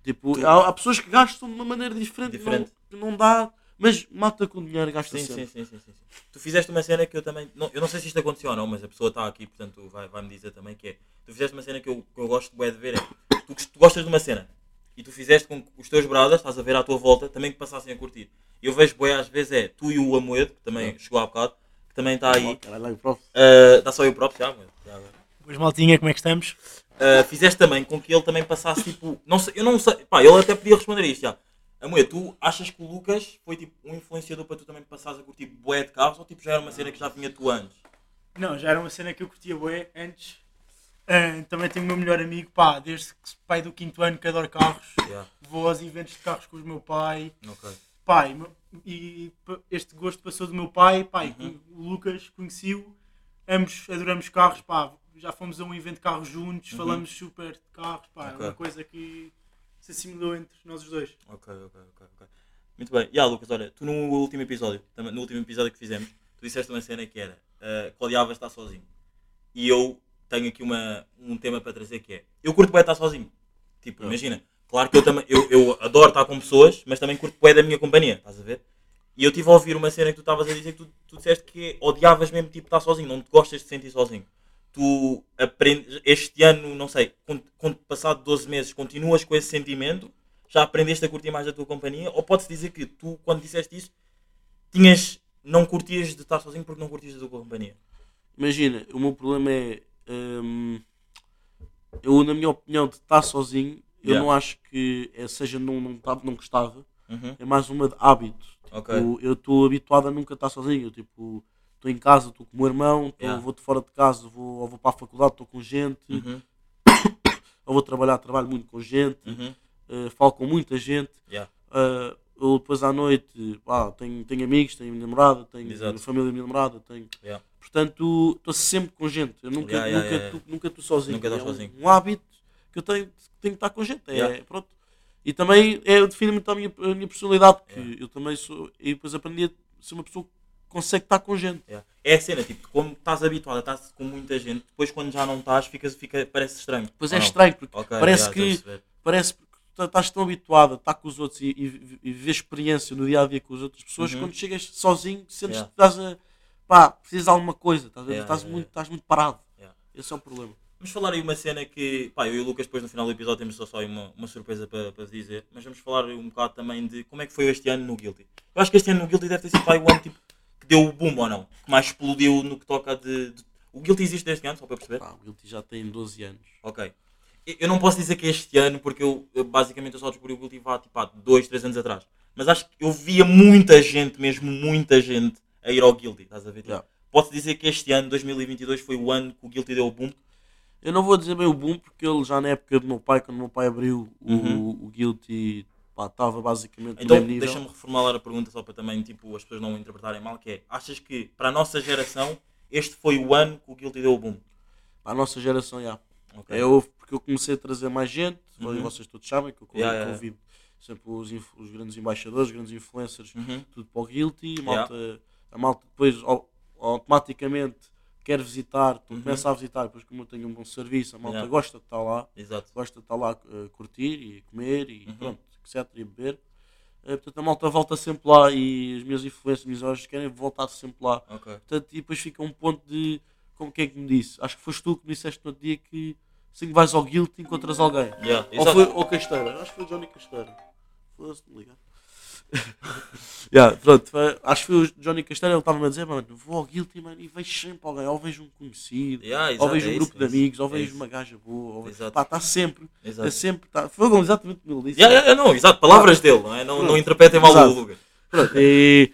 Tipo, há, há pessoas que gastam de uma maneira diferente, Diferente. Não, que não dá, mas mata com dinheiro, gasta Sim, sempre. sim, sim, sim, sim, sim. Tu fizeste uma cena que eu também. Não, eu não sei se isto aconteceu ou não, mas a pessoa está aqui, portanto vai- vai-me dizer também que é. Tu fizeste uma cena que eu, que eu gosto bué de ver. É, tu, tu gostas de uma cena e tu fizeste com que os teus brothers, estás a ver à tua volta, também que passassem a curtir. E eu vejo bué às vezes é tu e o Amoedo, que também chegou há bocado, que também está aí. Caralho, prof. Uh, Está só eu próprio, já, Amoedo, já agora. Pois maltinha, como é que estamos? Uh, fizeste também com que ele também passasse tipo. Não sei, eu não sei. Pá, ele até podia responder a isto já. Amoedo, tu achas que o Lucas foi tipo um influenciador para tu também passares a curtir bué de carros ou tipo já era uma cena que já vinha tu antes? Não, já era uma cena que eu curtia bué antes. Ah, também tenho o meu melhor amigo, pá, desde que pai do quinto ano que adoro carros. Yeah, Vou aos eventos de carros com o meu pai. ok. Pai, e p- este gosto passou do meu pai, pai, Uhum. o Lucas conheci-o. Ambos adoramos carros, pá. Já fomos a um evento de carros juntos, Uhum. falamos super de carros, pá. Ok. É uma coisa que se assimilou entre nós os dois. Ok, ok, ok, ok. Muito bem. E yeah, Lucas, olha, tu no último episódio, no último episódio que fizemos, tu disseste uma cena que era uh, que odiavas estar sozinho. E eu tenho aqui uma, um tema para trazer que é, eu curto bué estar sozinho. Tipo, Ah. imagina, claro que eu também, eu, eu adoro estar com pessoas, mas também curto bué da minha companhia, estás a ver? E eu tive a ouvir uma cena que tu estavas a dizer que tu, tu disseste que odiavas mesmo tipo estar sozinho, não te gostas de sentir sozinho. Tu aprendes, este ano, não sei, com, com passado 12 meses, continuas com esse sentimento? Já aprendeste a curtir mais da tua companhia? Ou pode-se dizer que tu, quando disseste isso, tinhas, não curtias de estar sozinho porque não curtias da tua companhia? Imagina, o meu problema é. hum, eu, na minha opinião, de estar sozinho, eu Yeah. não acho que é, seja não, não, não gostava, Uhum. é mais uma de hábito. Tipo, eu estou habituado a nunca estar sozinho. Eu, tipo, estou em casa, estou com o meu irmão, tô- Yeah. vou de fora de casa, vou, ou vou para a faculdade, estou com gente, Uhum. ou vou trabalhar, trabalho muito com gente, Uhum. eh, falo com muita gente. Yeah. Eh, eu depois à noite pá, tenho, tenho amigos, tenho namorada, tenho Exato. família da minha namorada, tenho. Yeah. Portanto, estou sempre com gente. Eu nunca Yeah, yeah, nunca nunca estou sozinho. Nunca é um- sozinho. Um, hábito que eu tenho, tenho que estar com gente. É, pronto. E também é, define muito a minha, a minha personalidade, porque Yeah. eu também sou. E depois aprendi a ser uma pessoa que consegue estar com gente. Yeah. É a cena, tipo, como estás habituado a estar com muita gente, depois quando já não estás, fica, fica, parece estranho. Depois Ou é estranho, porque Ok, parece yeah, que parece que estás tão habituado a estar com os outros e, e, e viver experiência no dia a dia com as outras pessoas, Uhum. quando chegas sozinho, sentes Yeah. que estás a. pá, precisas de alguma coisa, estás, ver? Yeah, estás, muito, estás muito parado. Esse é o problema. Vamos falar aí uma cena que, pá, eu e o Lucas depois no final do episódio temos só, só uma, uma surpresa para, para dizer, mas vamos falar um bocado também de como é que foi este ano no Guilty. Eu acho que este ano no Guilty deve ter sido pá, o ano tipo, que deu o boom ou não, que mais explodiu no que toca de... de- O Guilty existe desde ano, só para perceber? Pá, o Guilty já tem 12 anos. Ok. Eu- não posso dizer que é este ano, porque eu, eu basicamente eu só descobri o Guilty há tipo há 2, 3 anos atrás. Mas acho que eu via muita gente, mesmo muita gente, a ir ao Guilty, estás a ver? Yeah. Posso dizer que este ano, 2022, foi o ano que o Guilty deu o boom? Eu não vou dizer bem o boom, porque ele já na época do meu pai, quando o meu pai abriu o, Uhum. o Guilty, pá, estava basicamente no Então, mesmo nível. deixa-me reformular a pergunta só para também tipo, as pessoas não interpretarem mal, que é, achas que para a nossa geração este foi o ano que o Guilty deu o boom? Para a nossa geração, já. Ok. É eu, porque eu comecei a trazer mais gente, Uhum. vocês todos sabem que eu Yeah, yeah, convido sempre os, os grandes embaixadores, os grandes influencers, Uhum. tudo para o Guilty. A malta, a malta depois au- automaticamente quer visitar, tu Uhum. começa a visitar, depois como eu tenho um bom serviço, a malta Yeah. gosta de estar lá, Exato. gosta de estar lá a curtir e comer e Uhum. pronto, etc. e beber. Eh, portanto, a malta volta sempre lá e as minhas influências, as minhas horas querem voltar sempre lá. Ok. Portanto, e depois fica um ponto de. Como quem é que me disse? Acho que foste tu que me disseste no outro dia que assim que vais ao Guilty encontras alguém. Yeah, Ou foi ou Casteira? Acho que foi o Johnny Casteira. Foda-se, me ligar. yeah, pronto, foi- acho que foi o Johnny Casteira. Ele estava-me a dizer, mano, vou ao Guilty mano, e vejo sempre alguém. Ou vejo um conhecido, Yeah, ou vejo é um grupo isso, de é amigos, ou É vejo isso. uma gaja boa. Ou vejo... Pá, está sempre. Exato. É sempre. Tá... Foi exatamente como ele disse. Yeah, yeah, não, exato, palavras dele, não é? Não, não Pronto. interpretem mal Exato. o Lucas. Pronto, e,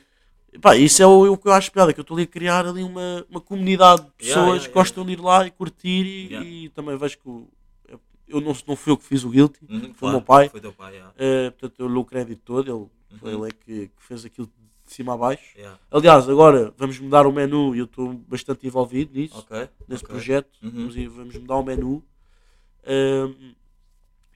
pá, isso é o, o que eu acho piada, que eu estou ali a criar ali uma, uma comunidade de pessoas que gostam de ir lá e curtir e, e também vejo que o- eu não, não fui eu que fiz o Guilty, Uhum, foi o claro, meu pai, Foi teu pai, yeah. eh, portanto eu lhe o crédito todo, ele, foi Uhum. ele é que, que fez aquilo de cima a baixo. Yeah. Aliás, agora vamos mudar o menu e eu estou bastante envolvido nisso, Ok. nesse ok. projeto, Uhum. vamos, vamos mudar o menu. Ahm,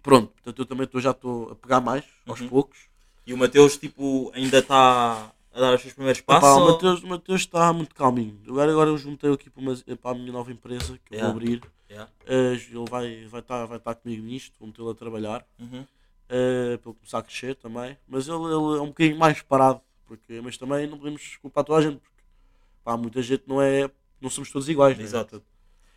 pronto, portanto eu também estou- já estou a pegar mais, aos Uhum. poucos. E o Mateus, tipo, ainda está a dar os seus primeiros Epá, passos? o ou- Mateus, o Mateus está muito calminho. Agora, agora eu juntei aqui para, uma, para a minha nova empresa que eu Yeah. vou abrir. Yeah. Eh, ele vai, vai, estar, vai estar comigo nisto, vou metê-lo a trabalhar Uhum. Eh, para ele começar a crescer também. Mas ele, ele é um bocadinho mais parado, porque, mas também não podemos culpar toda a gente, porque pá, muita gente não é. não somos todos iguais. né? Exato.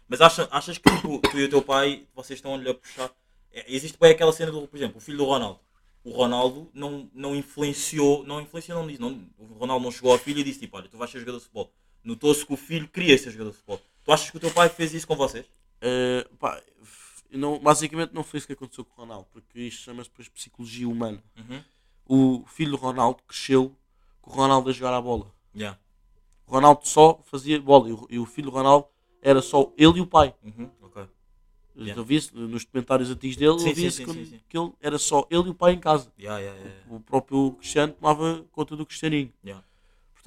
Mas acha, achas que tipo, tu e o teu pai, vocês estão-lhe a puxar. É, Existe bem aquela cena do, por exemplo, o filho do Ronaldo. O Ronaldo não, não influenciou, não influenciou, não disse, não, o Ronaldo não chegou ao filho e disse tipo, olha, tu vais ser jogador de futebol. Notou-se que o filho queria ser jogador de futebol. Tu achas que o teu pai fez isso com vocês? Eh, pá, não, basicamente não foi isso que aconteceu com o Ronaldo, porque isto chama-se depois psicologia humana. Uhum. O filho do Ronaldo cresceu com o Ronaldo a jogar a bola. Yeah. O Ronaldo só fazia bola e o, e o filho do Ronaldo era só ele e o pai. Uhum. Ok. Yeah. Eu vi nos documentários antigos dele, Sim, sim, sim, que, sim, que ele era só ele e o pai em casa. Yeah, yeah, yeah. O próprio Cristiano tomava conta do Cristianinho.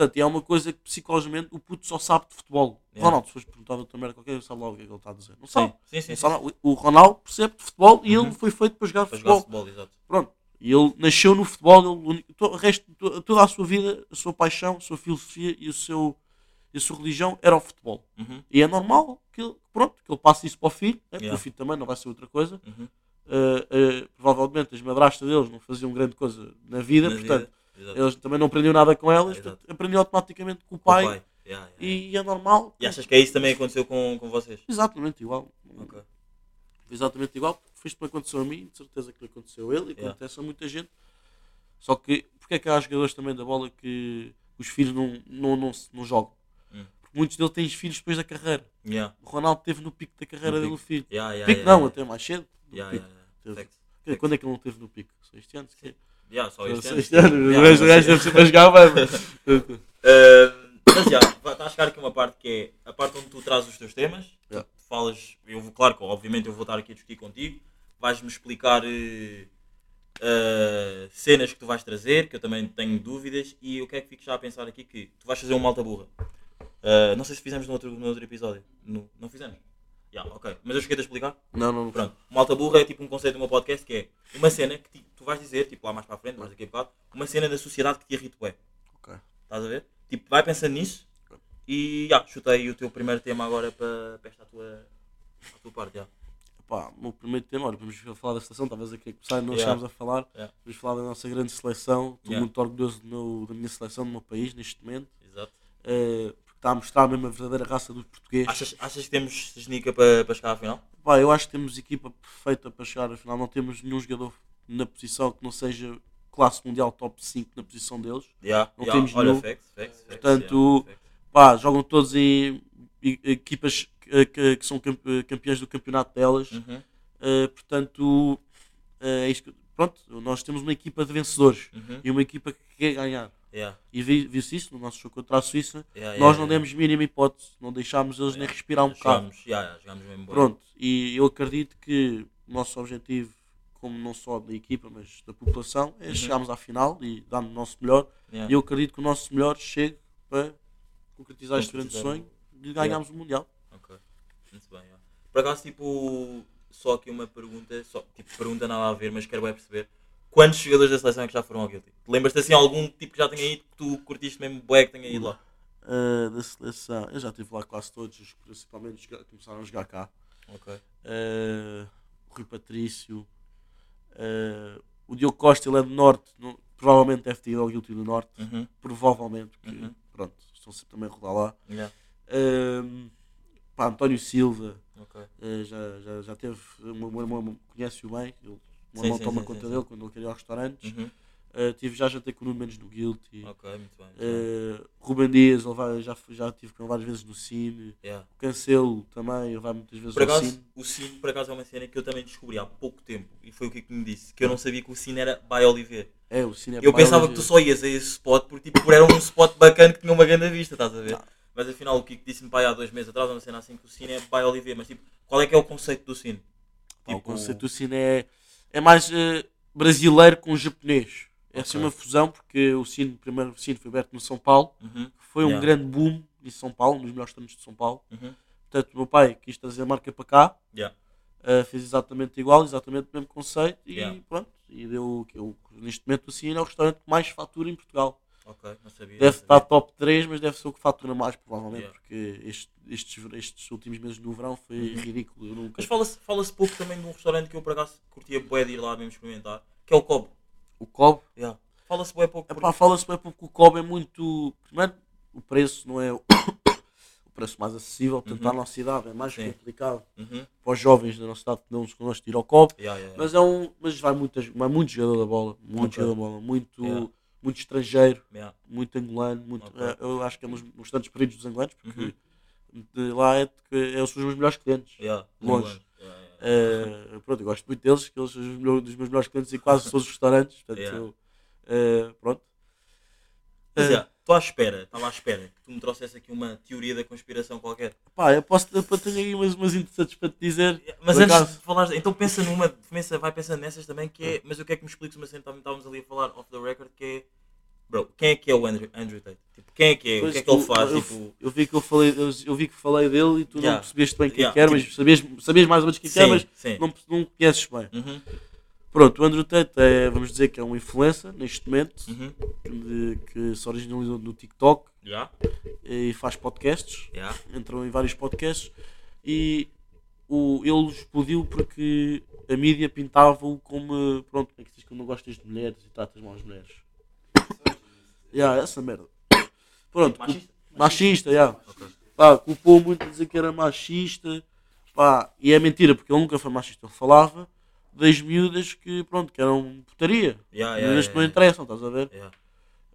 Portanto, é uma coisa que psicologicamente o puto só sabe de futebol. Yeah. Ronaldo, se fores perguntar outra merda qualquer, ele sabe lá o que é que ele está a dizer. Não sabe. Sim, sim, sim. Não. O Ronaldo percebe de futebol e Uhum. ele foi feito para jogar Para jogar futebol. futebol, exato. Pronto. E ele nasceu no futebol, ele, o resto, to- toda a sua vida, a sua paixão, a sua filosofia e, o seu, e a sua religião era o futebol. Uhum. E é normal que ele, pronto, que ele passe isso para o filho, né, Yeah. o filho também não vai ser outra coisa. Uhum. Uh, uh, provavelmente as madrastas deles não faziam grande coisa na vida, Na portanto, vida, exato. eles também não aprendiam nada com elas, portanto, aprendeu automaticamente com o Com o pai, Yeah, yeah. E, é normal. E achas que é isso também aconteceu com, com vocês? Exatamente igual. Ok. Exatamente igual, porque foi isto que aconteceu a mim, de certeza que lhe aconteceu a ele e Yeah. acontece a muita gente. Só que, porque é que há jogadores também da bola que os filhos não, não, não, não jogam? Hum. Porque muitos deles têm filhos depois da carreira. O Ronaldo teve no pico da carreira No dele o filho. Pico não, até mais cedo. Quando é que ele não teve no pico? Este ano? se. Yeah, só este ano. este ano. O Yeah, gajo- o mas- gajo deve sempre a jogar, vai. Uh, mas já, está a chegar aqui uma parte que é a parte onde tu trazes os teus temas. Yeah. Tu falas, eu vou, claro que obviamente eu vou estar aqui a discutir contigo. Vais-me explicar eh, eh, cenas que tu vais trazer, que eu também tenho dúvidas. E o que é que fico já a pensar aqui? Que tu vais fazer um malta burra. Uh, não sei se fizemos no outro, no outro episódio. No- não fizemos? Yeah, ok. Mas eu cheguei a explicar. Não, não, não. Pronto, malta burra é tipo um conceito do meu podcast que é uma cena que tipo, tu vais dizer, tipo lá mais para a frente, mais daqui a bocado, uma cena da sociedade que te irrita bué. Ok. Estás a ver? Tipo, vai pensando nisso e já, chutei o teu primeiro tema agora para, para esta tua, a tua parte. Já. Pá, o meu primeiro tema, olha, vamos falar da seleção, talvez aqui a começar não Yeah. chegámos a falar. Yeah. Vamos falar da nossa grande seleção. Estou Yeah. muito orgulhoso do meu- da minha seleção, do meu país, neste momento. Exato. Eh, está a mostrar mesmo a verdadeira raça dos portugueses. Achas, achas que temos genica para, para chegar à final? Pá, eu acho que temos equipa perfeita para chegar à final. Não temos nenhum jogador na posição que não seja classe mundial top 5 na posição deles. Já, Não já. temos Olha, nenhum. facts, facts, Portanto, yeah. Pá, jogam todos em equipas que, que- que são camp- campeões do campeonato delas. Uhum, Uh, portanto, uh, é isto que- pronto, nós temos uma equipa de vencedores uhum, e uma equipa que quer ganhar. Yeah, E vi- viu-se isso no nosso jogo contra a Suíça. yeah, nós yeah, não yeah. demos mínima hipótese, não deixámos eles nem respirar um bocado. Bem. Pronto, e eu acredito que o nosso objetivo, como não só da equipa, mas da população, é chegarmos à final e darmos o nosso melhor. E eu acredito que o nosso melhor chegue para concretizar este grande sonho de ganharmos o Mundial. Ok, muito bem. Por acaso, tipo, só aqui uma pergunta, só, tipo, pergunta nada a ver, mas quero é perceber. Quantos jogadores da seleção é que já foram ao Guilty? Lembras-te assim algum tipo que já tenha ido que tu curtiste mesmo bué que tenha ido lá? Ah, da seleção, eu já estive lá quase todos, os que principalmente começaram a jogar cá. Ok. Ah, o Rui Patrício, ah, o Diogo Costa, ele é do Norte, não- provavelmente deve ter ido ao Guilty do Norte, Uhum. provavelmente, porque Uhum. pronto, estão sempre também a rodar lá. Yeah. Ah, pá, António Silva, Ok. ah, já, já, já teve, o meu irmão conhece-o bem, ele, o meu irmão sim, toma sim, conta sim, dele quando ele queria ir aos restaurantes. Uhum. Ah, tive, já jantei com o Mendes no Guilty. Ok, muito bem. Muito. Uh, Ruben Dias, ele vai, já, já tive com ele várias vezes no Cine. Yeah. O Cancelo também, ele vai muitas vezes Por ao acaso, Cine. o Cine por acaso é uma cena que eu também descobri há pouco tempo e foi o que me disse, que eu não sabia que o Cine era by Oliver. É, o Cine é Eu pensava mas- que tu só ias a esse spot porque tipo, era um spot bacana que tinha uma grande vista, estás a ver? Mas afinal o Kiko disse-me pai há dois meses atrás, uma cena assim que o Cine é by Oliver, mas tipo, qual é que é o conceito do Cine? Pá, o Tipo, conceito do Cine é, é mais uh, brasileiro com japonês. É assim Ok. uma fusão, porque o Cine, o primeiro Cine foi aberto no São Paulo, Uhum, que foi um Yeah. grande boom em São Paulo, um dos melhores torneios de São Paulo. uhum, Portanto, o meu pai quis trazer a marca para cá, yeah, uh, fez exatamente igual, exatamente o mesmo conceito e Yeah. pronto. E deu, eu, neste momento o Cine é o restaurante que mais fatura em Portugal. Ok, não sabia. Deve não estar sabia. top 3, mas deve ser o que fatura mais, provavelmente, Yeah. porque este- estes, estes últimos meses no verão foi Uhum. ridículo. Eu nunca... Mas fala-se fala pouco também de um restaurante que eu por acaso curtia bué de ir lá mesmo experimentar, que é o Cobo. O Cobb, Yeah. Fala-se bué pouco. epá, fala-se bem porque o Cobb é muito. Primeiro, o preço não é o, preço mais acessível, portanto, Uhum. a nossa idade é mais Sim. complicado Uhum. para os jovens da nossa idade que não se connosco ir ao Cobb. Yeah, yeah, yeah. Mas, é um, mas vai, muitas, vai muito jogador da bola, muito Ok. jogador da bola, muito. Muito estrangeiro, Yeah. muito angolano. Muito, Ok. é, eu acho que é um dos tantos períodos dos angolanos, porque Uhum. de lá é, que é, são os meus melhores clientes. Yeah. Longe. Yeah. Uh, pronto, eu gosto muito deles, que eles são dos meus melhores clientes em quase todos os restaurantes. Portanto, eu, uh, pronto. Uh, estou à espera, estava à espera que tu me trouxesse aqui uma teoria da conspiração qualquer. pá, eu posso eu tenho aí umas, umas interessantes para te dizer. Mas antes acaso- de falares, então pensa numa, pensa, vai pensando nessas também, que é, mas eu quero que me expliques uma cena, estávamos ali a falar off the record, que é, bro, quem é que é o Andrew, Andrew Tate? Tipo, quem é que é? o Pois que é que ele faz? Eu, tipo, eu vi que eu falei, eu, eu vi que falei dele e tu Yeah. não percebeste bem quem Yeah, que era, tipo- mas sabias, sabias mais ou menos quem que era, mas sim. não, não conheces bem. Uhum, Pronto, o Andrew Tate é, vamos dizer que é um influencer neste momento, uhum. de- que se originalizou no TikTok Yeah, e faz podcasts. yeah. entrou em vários podcasts e o, ele explodiu porque a mídia pintava-o como pronto, como é que diz que não gostas de mulheres e tratas mal as mulheres. yeah, essa merda. Pronto, Machista? cul- machista, yeah. Ok. Pá, culpou muito a dizer que era machista. Pá, e é mentira, porque ele nunca foi machista. Ele falava das miúdas que, pronto, que eram putaria. Yeah, yeah, miúdas yeah, que não interessam, estás a ver? Yeah.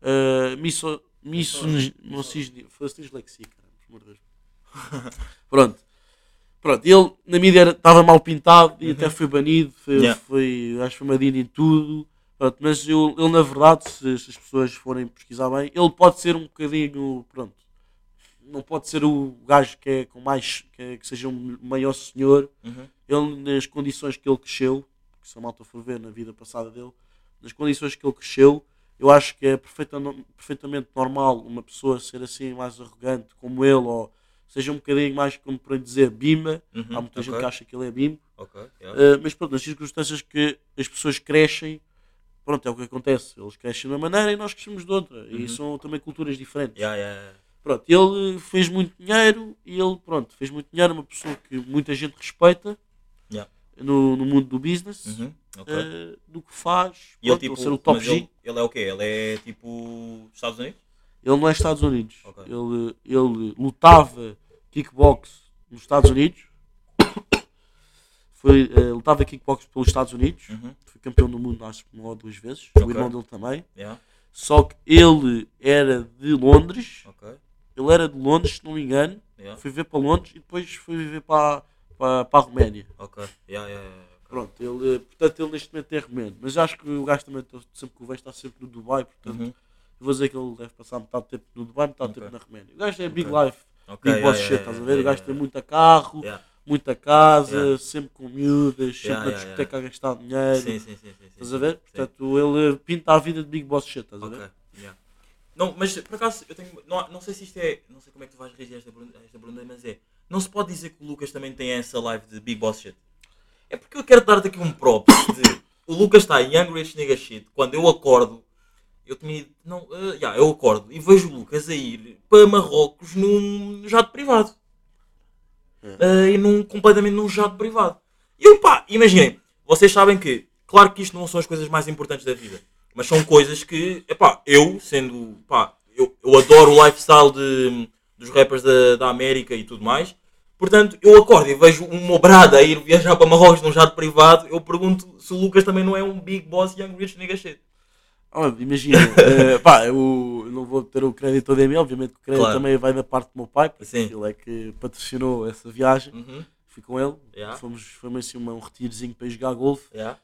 Uh, miso, miso, fosse dislexia, cara, por amor de Deus. Pronto. Pronto, ele na mídia estava mal pintado e até foi banido, foi, Uhum. Yeah. foi, acho que foi em tudo. Pronto, mas eu, ele na verdade, se, se as pessoas forem pesquisar bem, ele pode ser um bocadinho, pronto, não pode ser o gajo que é com mais, que, é- que seja um maior senhor, Uhum. Ele nas condições que ele cresceu, que se a malta for ver na vida passada dele, nas condições que ele cresceu, eu acho que é perfeita, perfeitamente normal uma pessoa ser assim mais arrogante como ele, ou seja um bocadinho mais, como por dizer, bimba. Uhum, Há muita gente ok. que acha que ele é bimbo. Ok, yeah. Uh, mas pronto, nas circunstâncias que as pessoas crescem, pronto, é o que acontece. Eles crescem de uma maneira e nós crescemos de outra. Uhum. E são também culturas diferentes. Yeah, yeah. Pronto, ele fez muito dinheiro e ele, pronto, fez muito dinheiro, uma pessoa que muita gente respeita Yeah. no, no mundo do business, Uhum, ok. eh, do que faz, E ele, tipo, ser o top G. ele, ele é o quê? Ele é tipo Estados Unidos? Ele não é Estados Unidos, Ok. ele, ele lutava kickbox nos Estados Unidos, foi, eh, lutava kickbox pelos Estados Unidos, Uhum. foi campeão do mundo acho que uma ou duas vezes, o Ok. irmão dele também, Yeah. só que ele era de Londres, ele era de Londres, se não me engano, Yeah. foi viver para Londres e depois foi viver para, para, para a Roménia. Ok. Yeah, yeah, yeah. Pronto, ele, portanto ele neste momento é romeno. Mas acho que o gajo também, tá- sempre que o vejo, está sempre no Dubai, portanto Uhum. vou dizer que ele deve passar metade do tempo no Dubai, metade do Ok. tempo na Roménia. O gajo é big Ok. life, Ok, big yeah, boss yeah, shit, estás a ver? o gajo tem muita carro, muita casa, sempre com miúdas, sempre na discoteca a gastar dinheiro. Sim, sim, sim. sim, Estás a ver? Portanto, ele pinta a vida de big boss shit, estás a ver? Não, mas por acaso, eu tenho. Não, não sei se isto é. Não sei como é que tu vais reagir a esta pergunta, mas é. Não se pode dizer que o Lucas também tem essa live de Big Boss Shit. É porque eu quero dar-te aqui um props de. o Lucas está em Young Rich Nigga Shit. Quando eu acordo, eu tinha. Não, uh, yeah, eu acordo e vejo o Lucas a ir para Marrocos num jato privado. Uh, e num, completamente num jato privado. E eu, pá, imaginem, vocês sabem que, claro que isto não são as coisas mais importantes da vida, mas são coisas que, epá, eu, sendo, pá, eu, eu adoro o lifestyle de, dos rappers da, da América e tudo mais, portanto, eu acordo e vejo um Mobrada a ir viajar para Marrocos num jato privado, eu pergunto se o Lucas também não é um big boss young rich nigga shit. Ah, imagina, eh, pá, eu não vou ter o crédito todo em mim, obviamente que o crédito Claro. também vai da parte do meu pai, porque Sim. ele é que patrocinou essa viagem, Uhum. fui com ele, Yeah. fomos, fomos assim uma, um retirozinho para jogar golfe. Yeah.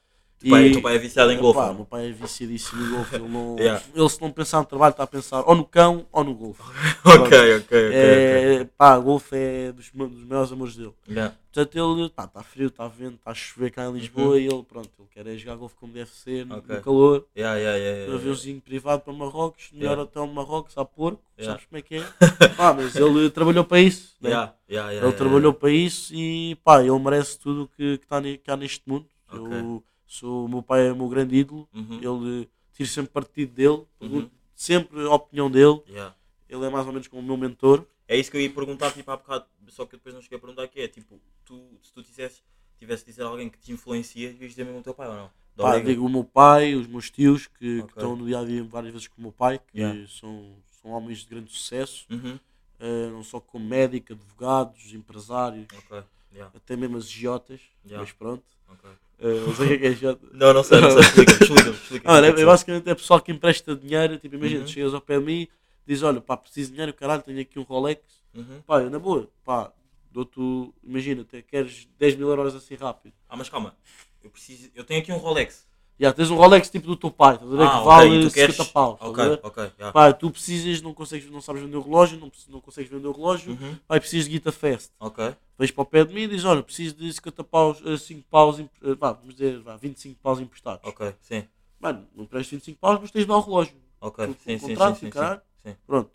Pai, E- teu pai é viciado em golfe. Pá, meu pai é viciadíssimo em golfe, ele, não, Yeah. ele se não pensar no trabalho está a pensar ou no cão ou no golfe. ok, ok, ok. ok. É, pá, golfe é dos, dos maiores amores dele. Yeah. Portanto, ele, está frio, está vento, está a chover cá em Lisboa e ele, pronto, ele quer é jogar golfe como deve ser, no- Uhum. Ok. no calor. Yeah, yeah, yeah, Um yeah, yeah. aviãozinho privado para Marrocos, melhor hotel de Marrocos, a porco, sabes como é que é? Pá, mas ele trabalhou para isso, né? Ele trabalhou para isso e pá, ele merece tudo que, que, tá que há neste mundo. Ok. Eu sou, o meu pai é o meu grande ídolo, Uhum. ele tiro sempre partido dele, Uhum. sempre a opinião dele, Yeah. ele é mais ou menos como o meu mentor. É isso que eu ia perguntar tipo, há bocado, só que depois não cheguei a perguntar que é tipo, tu, se tu tivesse, tivesse de dizer alguém que te influencia, ias dizer mesmo o teu pai ou não? Pá, digo o meu pai, os meus tios, que, que Ok. estão no dia a dia várias vezes com o meu pai, que Yeah. são, são homens de grande sucesso, Uhum. eh, não só como médico, advogados, empresários, Ok. Yeah. até mesmo as giotas, Yeah. mas pronto. ok. Eh, não sei o que é que é. Não, não sei, não sei, explica, explica, explica. É, é basicamente é pessoal que empresta dinheiro, tipo, imagina, Uhum. tu chegas ao pé de mim, diz, olha, pá, preciso de dinheiro, caralho, tenho aqui um Rolex, Uhum. pá, eu, na boa, pá, dou-te, imagina, te- queres 10 mil euros assim rápido. Ah, mas calma, eu preciso, eu tenho aqui um Rolex. Já, tens um Rolex tipo do teu pai, ver, Ah, que ok, vale e tu 50 queres... paus, estás a Ok, ver? ok, yeah. Pá, tu precisas, não, consegues, não sabes vender o relógio, não, não consegues vender o relógio, Uhum. pá, precisas de Guita Fest. Ok, Vens para o pé de mim e dizes, olha, preciso de 50 paus, 5 paus, em- eh, vá, vamos dizer, vá, 25 paus emprestados. ok, sim, Mano, não prestes 25 paus, mas tens de dar o relógio. ok, Com- sim, com sim, contrato sim, sim, caralho. sim, Pronto.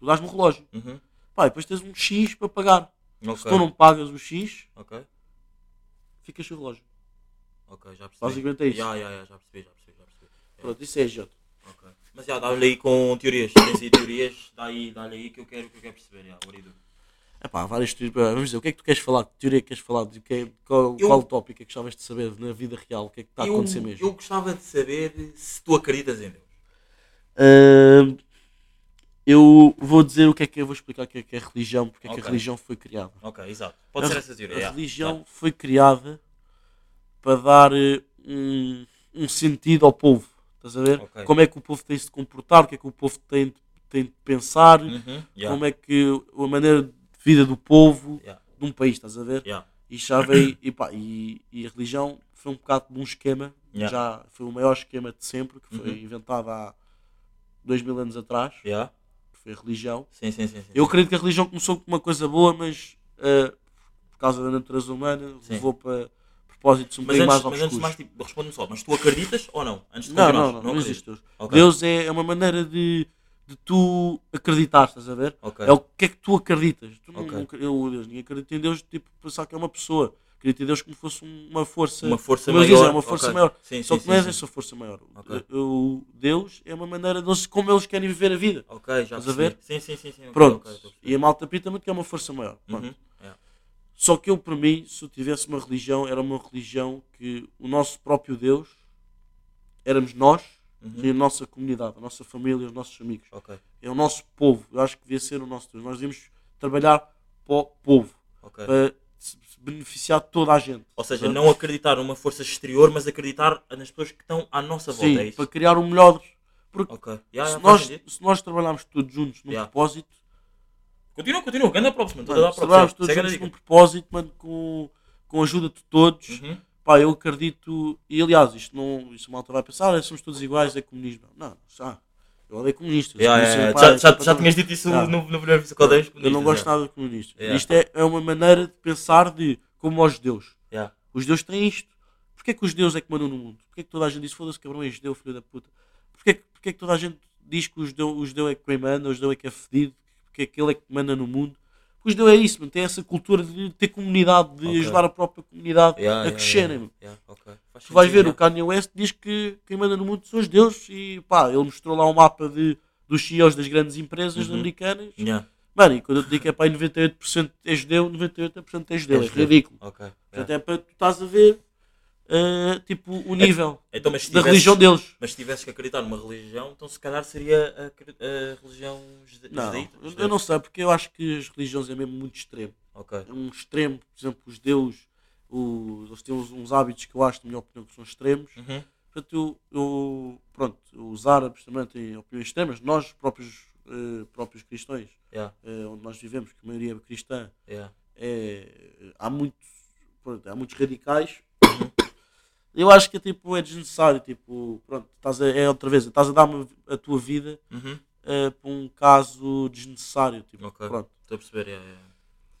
Tu dás-me o relógio. sim. Uhum. Pá, depois tens um X para pagar. Se Ok, tu não pagas o X, ok, ficas sem o relógio. Ok, já percebi. Basicamente é isso. Yeah, yeah, yeah, já percebi, já percebi, já percebi. Yeah. Pronto, isso é J. Ok. Mas já, dá-lhe aí com teorias. Tens aí teorias, dá aí, dá-lhe aí que eu quero, que eu quero perceber. Já, what do? É pá, várias teorias. Vamos dizer, o que é que tu queres falar? Que teoria é que queres falar? De que é- qual, Eu- qual tópico é que gostavas de saber na vida real? O que é que está a eu, acontecer mesmo? Eu gostava de saber se tu acreditas em Deus. Ahm, eu vou dizer o que é que eu vou explicar o que é que é religião, porque é que a religião foi criada. Ok, exato. Pode a, ser essa teoria. a yeah. religião foi criada para dar eh, um, um sentido ao povo. Estás a ver? Ok. Como é que o povo tem de se comportar, o que é que o povo tem, de- tem de pensar, Uhum, yeah, como é que a maneira de vida do povo yeah, de um país, estás a ver? yeah. E já veio, e, pá, e, e a religião foi um bocado de um esquema, já foi o maior esquema de sempre, que foi Uhum. inventado há dois mil anos atrás, que foi a religião. Sim, sim, sim. Eu acredito que a religião começou com uma coisa boa, mas eh, por causa da natureza humana levou para bocadinho antes, mais mas antes de mais, tipo, responde-me só. Mas tu acreditas ou não? Antes de Não, não, não, não, existe Deus. Deus é, é uma maneira de, de tu acreditar, estás a ver? É o que é que tu acreditas. Tu não, Deus, ninguém acredita em Deus, tipo, pensar que é uma pessoa. Acredita em Deus como se fosse uma força. Uma força maior. dizem, é uma força maior. Só que não é essa força maior. O Deus é uma maneira deles, como eles querem viver a vida. Ok, já Estás a ver? Sim, sim, sim. Pronto. e a malta pita muito que é uma força maior. Pronto. Só que eu, para mim, se eu tivesse uma religião, era uma religião que o nosso próprio Deus éramos nós Uhum. e a nossa comunidade, a nossa família, os nossos amigos. Ok, É o nosso povo. Eu acho que devia ser o nosso Deus. Nós devíamos trabalhar para o povo, ok. para beneficiar toda a gente. Ou seja, Tá? não acreditar numa força exterior, mas acreditar nas pessoas que estão à nossa volta. Sim, é para criar o melhor. Porque Ok. Yeah, se, nós, se nós trabalharmos todos juntos num Yeah. propósito, Continua, continua. Ganda a mano, dar se trabalharmos todos juntos dica. propósito, mano, com, com a ajuda de todos, Uhum. pá, eu acredito, e aliás, isto não, isto a malta vai pensar, "Ah, somos todos iguais, é comunismo. Não, já, eu odeio comunistas. Yeah, yeah, pá, yeah. é Já, já, já completamente- tinhas dito isso Yeah. no, no primeiro episódio. eu, eu não gosto nada de comunistas. Yeah. Isto é, é uma maneira de pensar de como aos judeus. Yeah. Os judeus têm isto. Porquê que os judeus é que mandam no mundo? Porquê que toda a gente diz, foda-se cabrão, é judeu, filho da puta? Porquê, que- porquê que toda a gente diz que o judeu, o judeu é que quem manda, o judeu é que é fedido, porque aquele é que manda no mundo? O judeu é isso, mano. Tem essa cultura de ter comunidade, de Ok. ajudar a própria comunidade Yeah, a yeah, crescerem. yeah, yeah, ok. Faz Tu vais ver, o yeah. Kanye West diz que quem manda no mundo são os deuses e pá, ele mostrou lá um mapa de, dos CEOs das grandes empresas Uhum. americanas. Yeah, Mano, e quando eu te digo que é pá, 98% é judeu, 98% é judeu. É É, ridículo. ok. yeah. Portanto, é para tu estás a ver ah, tipo, o nível Então, da religião deles. Mas se tivesses que acreditar numa religião, então se calhar seria a, a religião jude- Não, judaíta. eu- não sei, porque eu acho que as religiões é mesmo muito extremo. Ok. É um extremo, por exemplo, os deuses, o- eles têm uns, uns hábitos que eu acho, na minha opinião, que são extremos. Uhum. Portanto, eu, eu- pronto, os árabes também têm opiniões extremas, nós próprios, eh, próprios cristãos, Yeah, eh, onde nós vivemos, que a maioria é cristã, yeah. é, há, muitos, pronto, há muitos radicais. Eu acho que é, tipo, é desnecessário, tipo, pronto, estás a, é outra vez, estás a dar a tua vida Uhum. eh, para um caso desnecessário, tipo, Ok. pronto. Estou a perceber, yeah, yeah.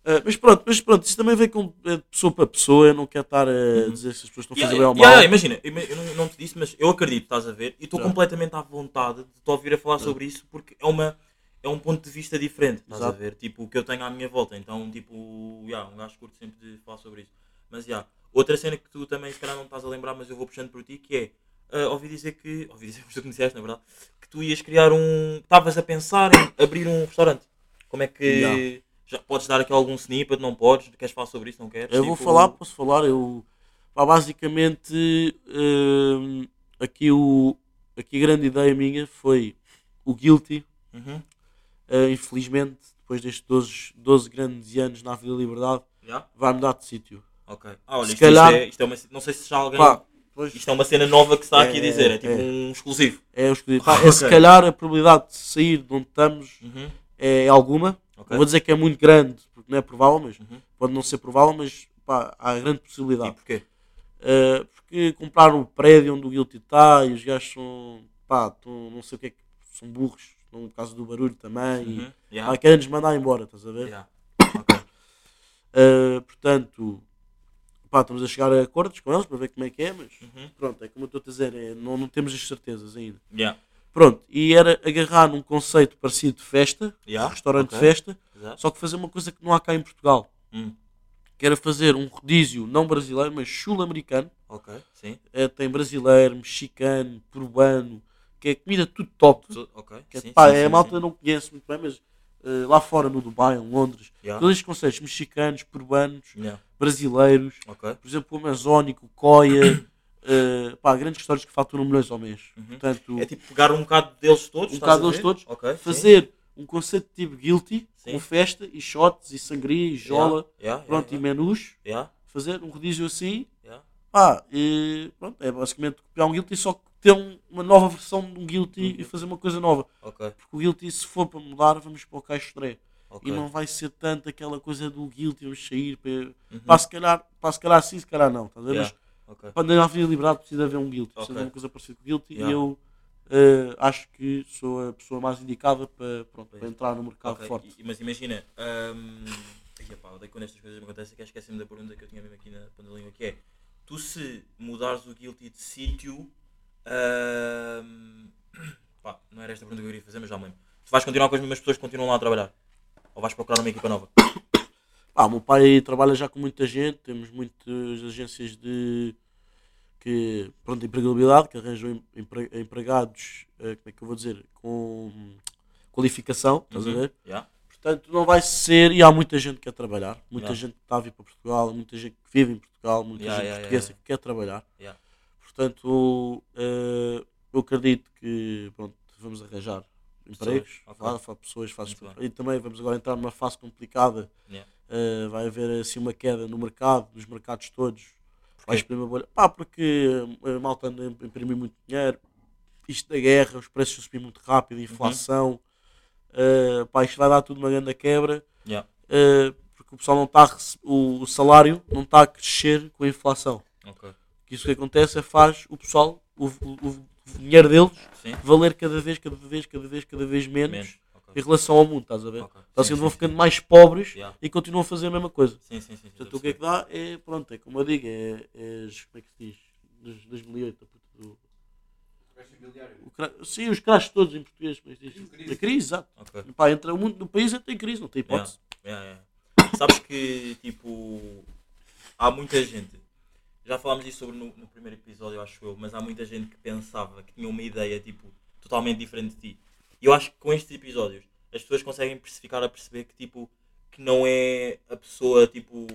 Eh, mas pronto, mas pronto, isso também vem com é de pessoa para pessoa, eu não quero estar a dizer se as pessoas estão a Yeah, fazer bem ou yeah, mal. yeah, imagina, ima- eu não, não te disse, mas eu acredito, estás a ver, e estou completamente à vontade de te ouvir a falar sobre isso porque é, uma, é um ponto de vista diferente, estás Exato. a ver? Tipo, o que eu tenho à minha volta. Então, tipo, yeah, um gajo curto sempre de falar sobre isso. Mas, yeah, outra cena que tu também, se calhar, não estás a lembrar, mas eu vou puxando por ti, que é, ah, ouvi dizer que, ouvi dizer, mas tu conheceste, na verdade, que tu ias criar um, estavas a pensar em abrir um restaurante. Como é que, Yeah. já podes dar aqui algum snippet, não podes? Queres falar sobre isso, não queres? Eu vou Tipo, falar, posso falar, eu pá, basicamente hum, aqui, o, aqui a grande ideia minha foi o Guilty, Uhum. eh, infelizmente, depois destes 12, 12 grandes anos na Avenida Liberdade, Yeah? vai mudar de sítio. Ok. Ah, olha, Se isto, calhar- isto, é, isto é uma. Não sei se já alguém. Pá, pois, Isto é uma cena nova que está aqui a É, dizer. É tipo é. um exclusivo. é, o escolhido. Pá, é se Ok. calhar a probabilidade de sair de onde estamos Uhum. é alguma. Ok. Não vou dizer que é muito grande, porque não é provável, mas Uhum. pode não ser provável, mas pá, há grande possibilidade. E porquê? Uh, porque compraram o prédio onde o Guilty está e os gajos são, pá, tão- não sei o que é que são burros, no caso do barulho também, e Uhum. pá, Yeah. querem-nos mandar embora, estás a ver? Yeah. Ok. Uh, portanto, pá, estamos a chegar a acordos com eles para ver como é que é, mas Uhum. pronto, é como eu estou a dizer, é, não, não temos as certezas ainda. Yeah. Pronto, e era agarrar num conceito parecido de festa, Yeah. restaurante ok. de festa, Exato. só que fazer uma coisa que não há cá em Portugal, Hum. que era fazer um rodízio não brasileiro, mas sul-americano, Ok. Sim. É, tem brasileiro, mexicano, peruano, que é comida tudo top. Ok. Que é, Sim, pá, sim, é, a malta sim. não conhece muito bem, mas eh, lá fora, no Dubai, em Londres, Yeah. todos estes conceitos mexicanos, peruanos, Yeah. Brasileiros, Ok. por exemplo, o Amazónico, o Coia, eh, pá, grandes histórias que faturam milhões ao mês. Uhum. Portanto, É tipo pegar um bocado deles todos. Um bocado deles todos, Ok. sim. fazer um conceito tipo guilty, Sim. com festa e shots e sangria e jola, Yeah. Yeah. pronto, e Yeah. menus, Yeah. fazer um rodízio assim. Pá, e, pronto, é basicamente copiar um Guilty, só que ter um- uma nova versão de um Guilty e fazer uma coisa nova. Ok. Porque o Guilty, se for para mudar, vamos para o Caixo Tré. Ok. E não vai ser tanto aquela coisa do Guilty, vamos sair para. Uhum. Pá, se calhar, pá, se calhar sim, se calhar não. Estás a ver? Yeah. Mas Ok. para na Avenida Liberdade precisa haver um Guilty, precisa Ok. haver uma coisa parecida com o Guilty. Yeah. E eu eh, acho que sou a pessoa mais indicada para, pronto, para entrar no mercado Ok, forte. e- Mas imagina, ai, epá, odeio quando estas coisas me acontecem que esqueci-me da pergunta que eu tinha mesmo aqui na ponta da língua, que é tu se mudares o guilty de sítio, hum, pá, não era esta pergunta que eu queria fazer, mas já me lembro. Tu vais continuar com as mesmas pessoas que continuam lá a trabalhar? Ou vais procurar uma equipa nova? Pá, o meu pai trabalha já com muita gente, temos muitas agências de que pronto, empregabilidade, que arranjam em- empre- empregados, eh, como é que eu vou dizer, com qualificação, estás a Uhum. ver? Yeah? Portanto, não vai ser, e há muita gente que quer trabalhar, muita Yeah. gente que está a vir para Portugal, muita gente que vive em Portugal, muita Yeah, gente portuguesa que quer trabalhar. Portanto, eh, eu acredito que pronto, vamos arranjar empregos, ok. vá, vá, pessoas, bem. e também vamos agora entrar numa fase complicada Yeah. Uh, vai haver assim uma queda no mercado, nos mercados todos. Vai Porquê? exprimir a bolha. Pá, porque uh, a malta anda a imprimir muito dinheiro. Isto da guerra, os preços subem muito rápido, a inflação. Uh, pá, isto vai dar tudo uma grande quebra. Yeah. uh, porque o pessoal não está o, o salário não está a crescer com a inflação. Ok. Que isso que acontece é faz o pessoal, o- o dinheiro deles, Sim? valer cada vez, cada vez, cada vez, cada vez menos, Menos. em Ok. relação ao mundo, estás a ver? Ok. Então Sim, assim sim, vão sim. ficando mais pobres Yeah. e continuam a fazer a mesma coisa. Sim, sim, sim. Portanto, o que é a que dá é, pronto, é como eu digo, é, é como é que se diz? Dos 2008, a puta do... O cra- Sim, os crashes todos em português, como é diz? A crise, exato. perceber. Ok. Pá, entra o mundo no país entra em crise, não tem hipótese. Yeah, yeah. sabes que, tipo, há muita gente, já falámos disso sobre no, no primeiro episódio, acho eu, mas há muita gente que pensava que tinha uma ideia, tipo, totalmente diferente de ti. E eu acho que com estes episódios, as pessoas conseguem perce- a perceber que, tipo, que não é a pessoa, tipo,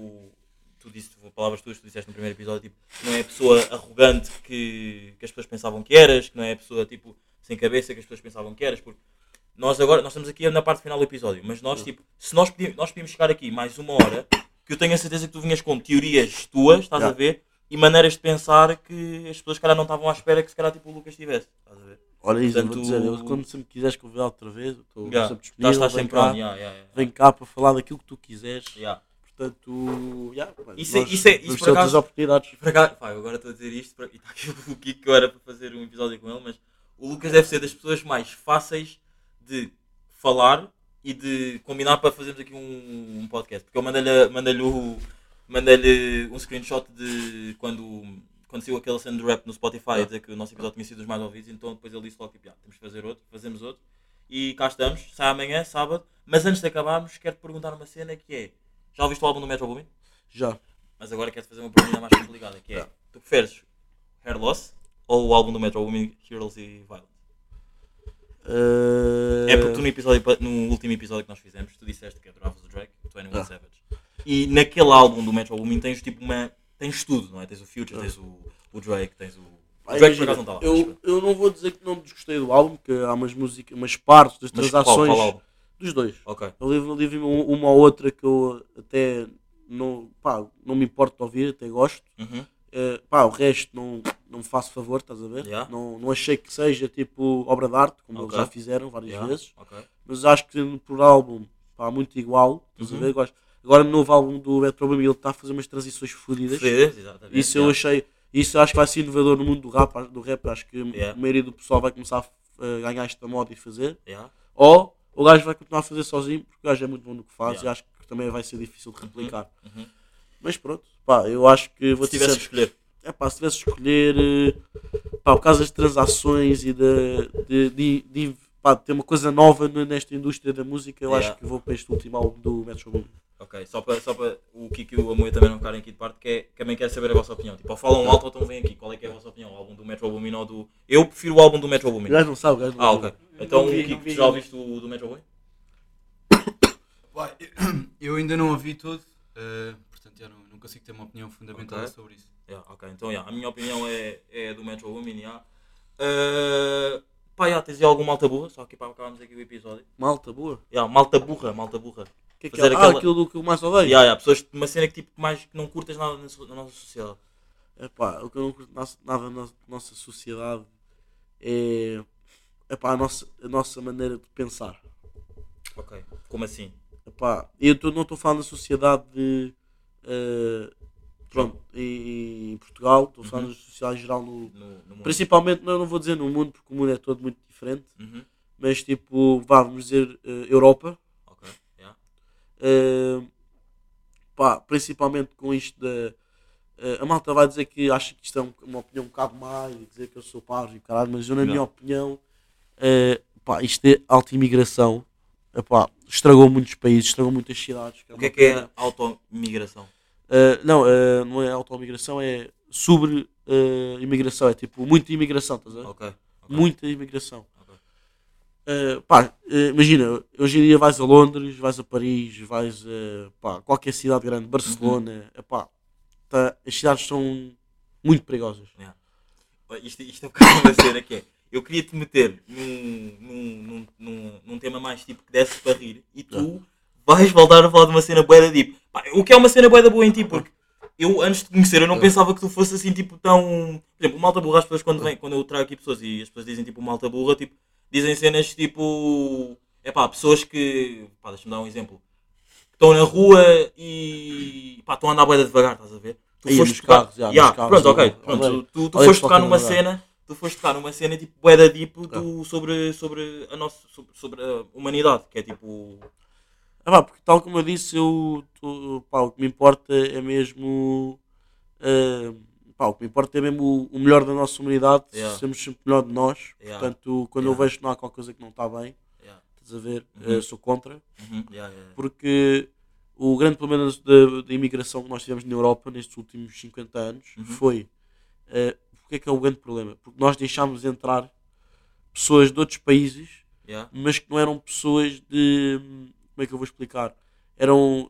tu disse, palavras tuas, tu disseste no primeiro episódio, tipo, que não é a pessoa arrogante que, que as pessoas pensavam que eras, que não é a pessoa, tipo, sem cabeça que as pessoas pensavam que eras, porque nós agora, nós estamos aqui na parte final do episódio, mas nós, tipo, se nós podíamos, nós podíamos chegar aqui mais uma hora, que eu tenho a certeza que tu vinhas com teorias tuas, estás a Já. ver, e maneiras de pensar que as pessoas, se calhar, não estavam à espera que, se calhar, tipo, o Lucas tivesse, estás a ver? Olha isso, eu vou Portanto, dizer, eu, quando se me quiseres convidar outra vez, estou Yeah. sempre disponível, estás vem sempre cá, on, yeah, yeah, vem cá para falar daquilo que tu quiseres. Portanto, yeah, Isso é- nós isso é- isso por acaso- oportunidades. Por acaso, pá, agora estou a dizer isto para- e está aqui o Kiko que eu era para fazer um episódio com ele, mas o Lucas deve ser das pessoas mais fáceis de falar e de combinar para fazermos aqui um, um podcast. Porque eu mandei-lhe mandei o mandei um screenshot de quando, quando saiu aquele cena do rap no Spotify a dizer que o nosso episódio tinha sido dos mais ouvidos, então depois ele disse logo tipo, "Ya, temos que fazer outro, fazemos outro. E cá estamos, sai amanhã, sábado. Mas antes de acabarmos, quero-te perguntar uma cena que é. Já ouviste o álbum do Metro Boomin? Já. Mas agora quero fazer uma pergunta mais complicada, que é, tu preferes Hair Loss ou o álbum do Metro Boomin, Heroes e Violence? Eh, É porque tu no, episódio, no último episódio que nós fizemos, tu disseste que adoravas o Drake, tu é no Ah. Savage. E naquele álbum do Metro Boomin tens tipo uma... tens tudo, não é? Tens o Future, tens o, o Drake, tens o... O Drake por acaso não está lá. eu, eu não vou dizer que não desgostei do álbum, que há umas músicas, umas partes das mas qual, transações qual álbum? dos dois. Ok. Eu livro, livro uma ou outra que eu até não, pá, não me importo de ouvir, até gosto. Uhum. Eh, pá, o resto não, não me faço favor, estás a ver? Yeah. Não, não achei que seja tipo obra de arte, como Ok. eles já fizeram várias Yeah, vezes, Ok. mas acho que por álbum, pá, muito igual, estás Uhum. a ver? Gosto. Agora no novo álbum do Metro Boomin ele está a fazer umas transições fodidas. Exatamente. Isso eu achei, isso acho que vai ser inovador no mundo do rap, do rap acho que Yeah. a maioria do pessoal vai começar a ganhar esta moda e fazer. Yeah. Ou o gajo vai continuar a fazer sozinho, porque o gajo é muito bom no que faz Yeah. e acho que também vai ser difícil de replicar. uhum. Mas pronto, pá, eu acho que vou Se tivesse que escolher. é pá, se tivesse de escolher eh, pá, por causa das transações e de, de, de, de, pá, ter uma coisa nova nesta indústria da música, eu acho que vou para este último álbum do Metro Boomin. Ok, só para, só para o Kiko e o Amoia também não ficarem aqui de parte, que, é, que também quero saber a vossa opinião. Tipo, ou falam alto ou então vem aqui. Qual é que é a vossa opinião? O álbum do Metro Boomin ou do... Eu prefiro o álbum do Metro Boomin. O gajo não sabe, o gajo não Ah, ok. Então, Não vi, Kiko, não vi. tu já ouviste o do Metro Boomin? Eu ainda não ouvi tudo, eh, portanto já não, não consigo ter uma opinião fundamentada Ok. sobre isso. Yeah, ok, então yeah, a minha opinião é, é do Metro Boomin, yeah. Uh, pá, yeah, tens aí algum malta burra, só aqui para acabarmos aqui o episódio. Malta, boa. Yeah, malta burra, malta burra. Que é Fazer é? aquela- Ah, aquilo que eu mais odeio. Yeah, yeah, pessoas, uma cena que tipo, mais que não curtas nada na, so- na nossa sociedade. Epá, o que eu não curto nada na nossa sociedade é epá, a, nossa, a nossa maneira de pensar. Ok, como assim? Epá, eu tô- não estou falando da sociedade de, eh, pronto, em, em Portugal, estou falando Uhum. da sociedade em geral, no, No, no principalmente, não, não vou dizer no mundo, porque o mundo é todo muito diferente, Uhum. mas tipo, vá, vamos dizer eh, Europa. Eh, pá, principalmente com isto da. eh, a malta vai dizer que acha que isto é um- uma opinião um bocado má e dizer que eu sou parvo e caralho, mas eu, na Não. minha opinião, eh, pá, isto é alta imigração. Epá, estragou muitos países, estragou muitas cidades. O que é que é auto-migração? Uh, não, uh, não é auto-imigração, é sobre uh, imigração. É tipo, muita imigração, estás a ver? Ok. ok, Muita imigração. Uh, pá, uh, imagina, hoje em dia vais a Londres, vais a Paris, vais a pá, qualquer cidade grande, Barcelona, epá, tá, as cidades são muito perigosas. Olha, Isto, isto é um bocado uma cena que é. Eu queria te meter num, num, num, num, tema mais tipo que desse para rir e tu vais voltar a falar de uma cena boa da deep. Pá, o que é uma cena boa da boa em ti, porque eu antes de conhecer eu não pensava que tu fosse assim tipo tão. Por exemplo, o malta burra, as pessoas quando, vem, quando eu trago aqui pessoas e as pessoas dizem tipo malta burra, tipo, dizem cenas tipo. É pá, pessoas que. Pá, deixa-me dar um exemplo. Estão na rua e. pá, estão a andar boeda devagar, estás a ver? Tu Aí, foste tocar- carros, já, Yeah, carros, pronto, ok. Pronto, tu, tu, tu foste tocar numa anda cena, tu foste tocar numa cena tipo boeda deep do, sobre, sobre a nossa sobre, sobre a humanidade, que é tipo. Ah, pá, porque tal como eu disse, eu, tô- pá, o que me importa é mesmo. uh, pá, o que me importa é mesmo o, o melhor da nossa humanidade, Yeah. sermos sempre melhor de nós. Yeah. Portanto, quando eu Yeah. vejo que não há qualquer coisa que não está bem, Yeah. estás a ver, Uhum. uh, sou contra. Uhum. Porque o grande problema da, da imigração que nós tivemos na Europa nestes últimos 50 anos Uhum. foi. Uh, porque é que é o grande problema? Porque nós deixámos entrar pessoas de outros países, mas que não eram pessoas de. Como é que eu vou explicar? Eram.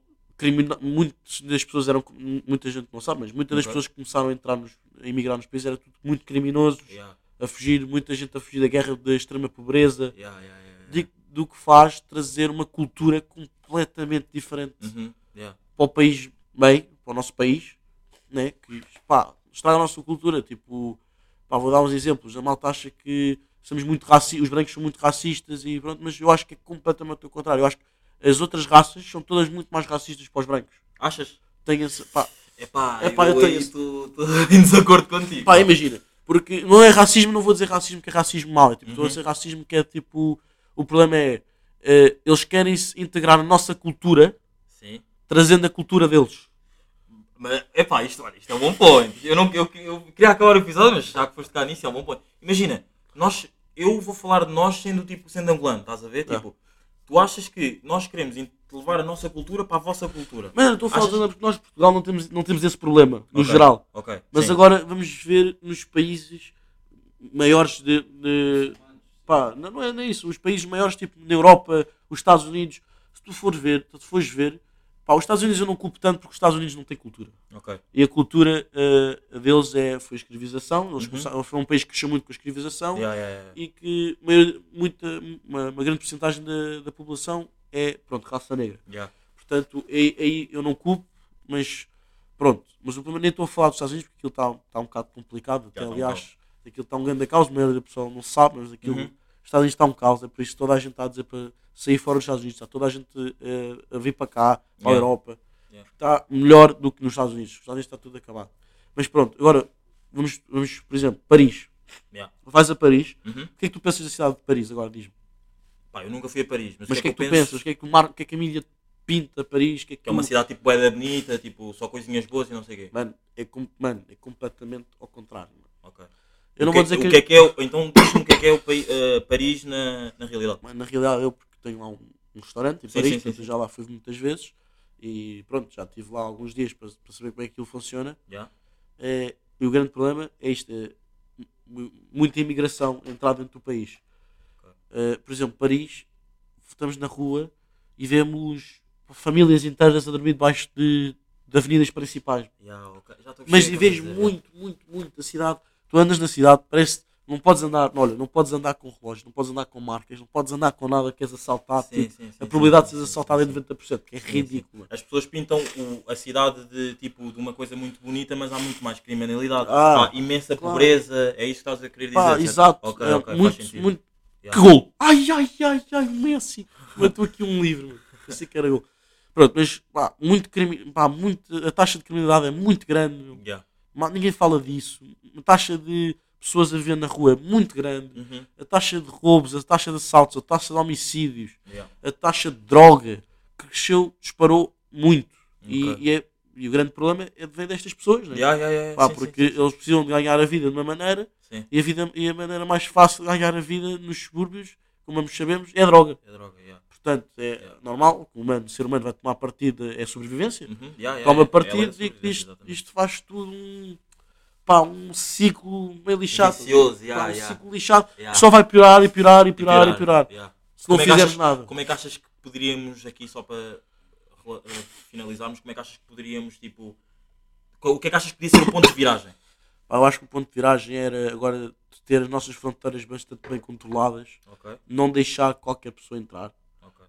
Muitas das pessoas eram. Muita gente não sabe, mas muitas das pessoas que começaram a entrar nos, a emigrar nos países era tudo muito criminosos, Yeah. a fugir, muita gente a fugir da guerra, da extrema pobreza, Yeah, yeah, de- do que faz trazer uma cultura completamente diferente Uhum. Para o país bem, para o nosso país, né? que pá, estraga a nossa cultura. Tipo, pá, vou dar uns exemplos. A malta acha que somos muito raci os brancos são muito racistas e pronto, mas eu acho que é completamente o contrário. Eu acho que as outras raças são todas muito mais racistas para os brancos. Achas? Tenho esse, pá, Epá, Epá, eu eu tenho- estou em desacordo contigo. pá, imagina, porque não é racismo, não vou dizer racismo que é racismo mau, é tipo, estou a Uhum. dizer racismo que é tipo, o problema é, eh, eles querem se integrar na nossa cultura, Sim. trazendo a cultura deles. Mas, epá, isto, olha, isto é um bom point. Eu, não, eu, eu queria acabar o episódio, mas já que foste cá nisso, é um bom point. Imagina, nós, eu vou falar de nós sendo, tipo, sendo angolano, estás a ver? É. Tu achas que nós queremos levar a nossa cultura para a vossa cultura? Mano, eu estou a falar Achas- porque nós, Portugal, não temos, não temos esse problema, no Ok, geral. Ok. Mas sim. agora vamos ver nos países maiores de. de- pá, não, não é nem isso. Os países maiores, tipo na Europa, os Estados Unidos. Se tu fores ver, se tu fores ver, pá, os Estados Unidos eu não culpo tanto porque os Estados Unidos não têm cultura. Ok. E a cultura eh, deles é, foi a escravização. Eles Uhum. começaram, foi um país que cresceu muito com a escravização Yeah, yeah, yeah. e que maior- muita, uma, uma grande porcentagem da, da população é pronto, raça negra. Portanto, aí, eu não culpo, mas pronto. Mas o problema nem estou a falar dos Estados Unidos porque aquilo está tá um bocado complicado. Até, tá um aliás, aquilo está um grande caos, a maioria da pessoa não sabe, mas aquilo. Uhum. Os Estados Unidos está um caos, é por isso que toda a gente está a dizer para sair fora dos Estados Unidos, está toda a gente eh, a vir para cá, para a Yeah. Europa. Yeah. Está melhor do que nos Estados Unidos. Os Estados Unidos está tudo acabado. Mas pronto, agora vamos, vamos por exemplo, Paris. Yeah. Vais a Paris, Uhum. o que é que tu pensas da cidade de Paris agora? Diz-me. Pá, eu nunca fui a Paris, mas, Mas o o que é que tu eu penso? pensas? O que é que, o mar... o que, é que a mídia pinta Paris? Que é que, Que é uma tu- cidade tipo da bonita, tipo, só coisinhas boas e não sei o quê. Mano, é, com- mano, é completamente ao contrário. mano. Ok. Eu não vou que, dizer o que. que é que é, o- então diz-me o que é que é o eh, Paris na, na realidade. Mano, na realidade, eu porque tenho lá um, um restaurante em Sim, Paris, sim, sim, portanto, sim. eu já lá fui muitas vezes e pronto, já estive lá alguns dias para, para saber como é que aquilo funciona. Yeah? É, e o grande problema é isto: é mu- muita imigração entrar dentro do país. É, por exemplo, Paris, estamos na rua e vemos famílias inteiras a dormir debaixo de, de avenidas principais. Yeah, ok. Já estou a Mas vejo muito, muito, muito a cidade. Tu andas na cidade, parece. Não podes andar, olha, não podes andar com relógios, não podes andar com marcas, não podes andar com nada que és assaltado. Sim, tipo, sim, sim, a probabilidade de seres assaltado é sim. 90%, que é ridículo. As pessoas pintam o- a cidade de tipo de uma coisa muito bonita, mas há muito mais criminalidade. Ah, há imensa claro. pobreza, é isso que estás a querer dizer. Certo? exato. Ok, é, muito, muito. Yeah. Que gol! Ai, ai, ai, ai, Messi! Matou aqui um livro, mano. Pensei que era gol. Pronto, mas pá, muito crime, pá, muito, a taxa de criminalidade é muito grande. Yeah. Ninguém fala disso. A taxa de pessoas a viver na rua é muito grande. Uhum. A taxa de roubos, a taxa de assaltos, a taxa de homicídios, Yeah. a taxa de droga cresceu, disparou muito. E, Ok. e é- e o grande problema é vem destas pessoas, né? Yeah, yeah, Pá, sim, porque sim, sim, eles precisam de ganhar a vida de uma maneira e a, vida, e a maneira mais fácil de ganhar a vida nos subúrbios, como ambos sabemos, é a droga. é droga. Portanto, é Yeah. normal o, humano, o ser humano vai tomar partida, é sobrevivência. Uhum. Yeah, Toma yeah. partido é e isto, isto faz tudo um, pá, um ciclo meio lixado. Vicioso, Pá, um ciclo lixado que só vai piorar e piorar e piorar e piorar. yeah. Se não Como é que fizeres achas- nada. Como é que achas que poderíamos, aqui só para eh, finalizarmos, como é que achas que poderíamos, tipo, o que é que achas que podia ser o ponto de viragem? Eu acho que o ponto de viragem era agora ter as nossas fronteiras bastante bem controladas, Ok, não deixar qualquer pessoa entrar.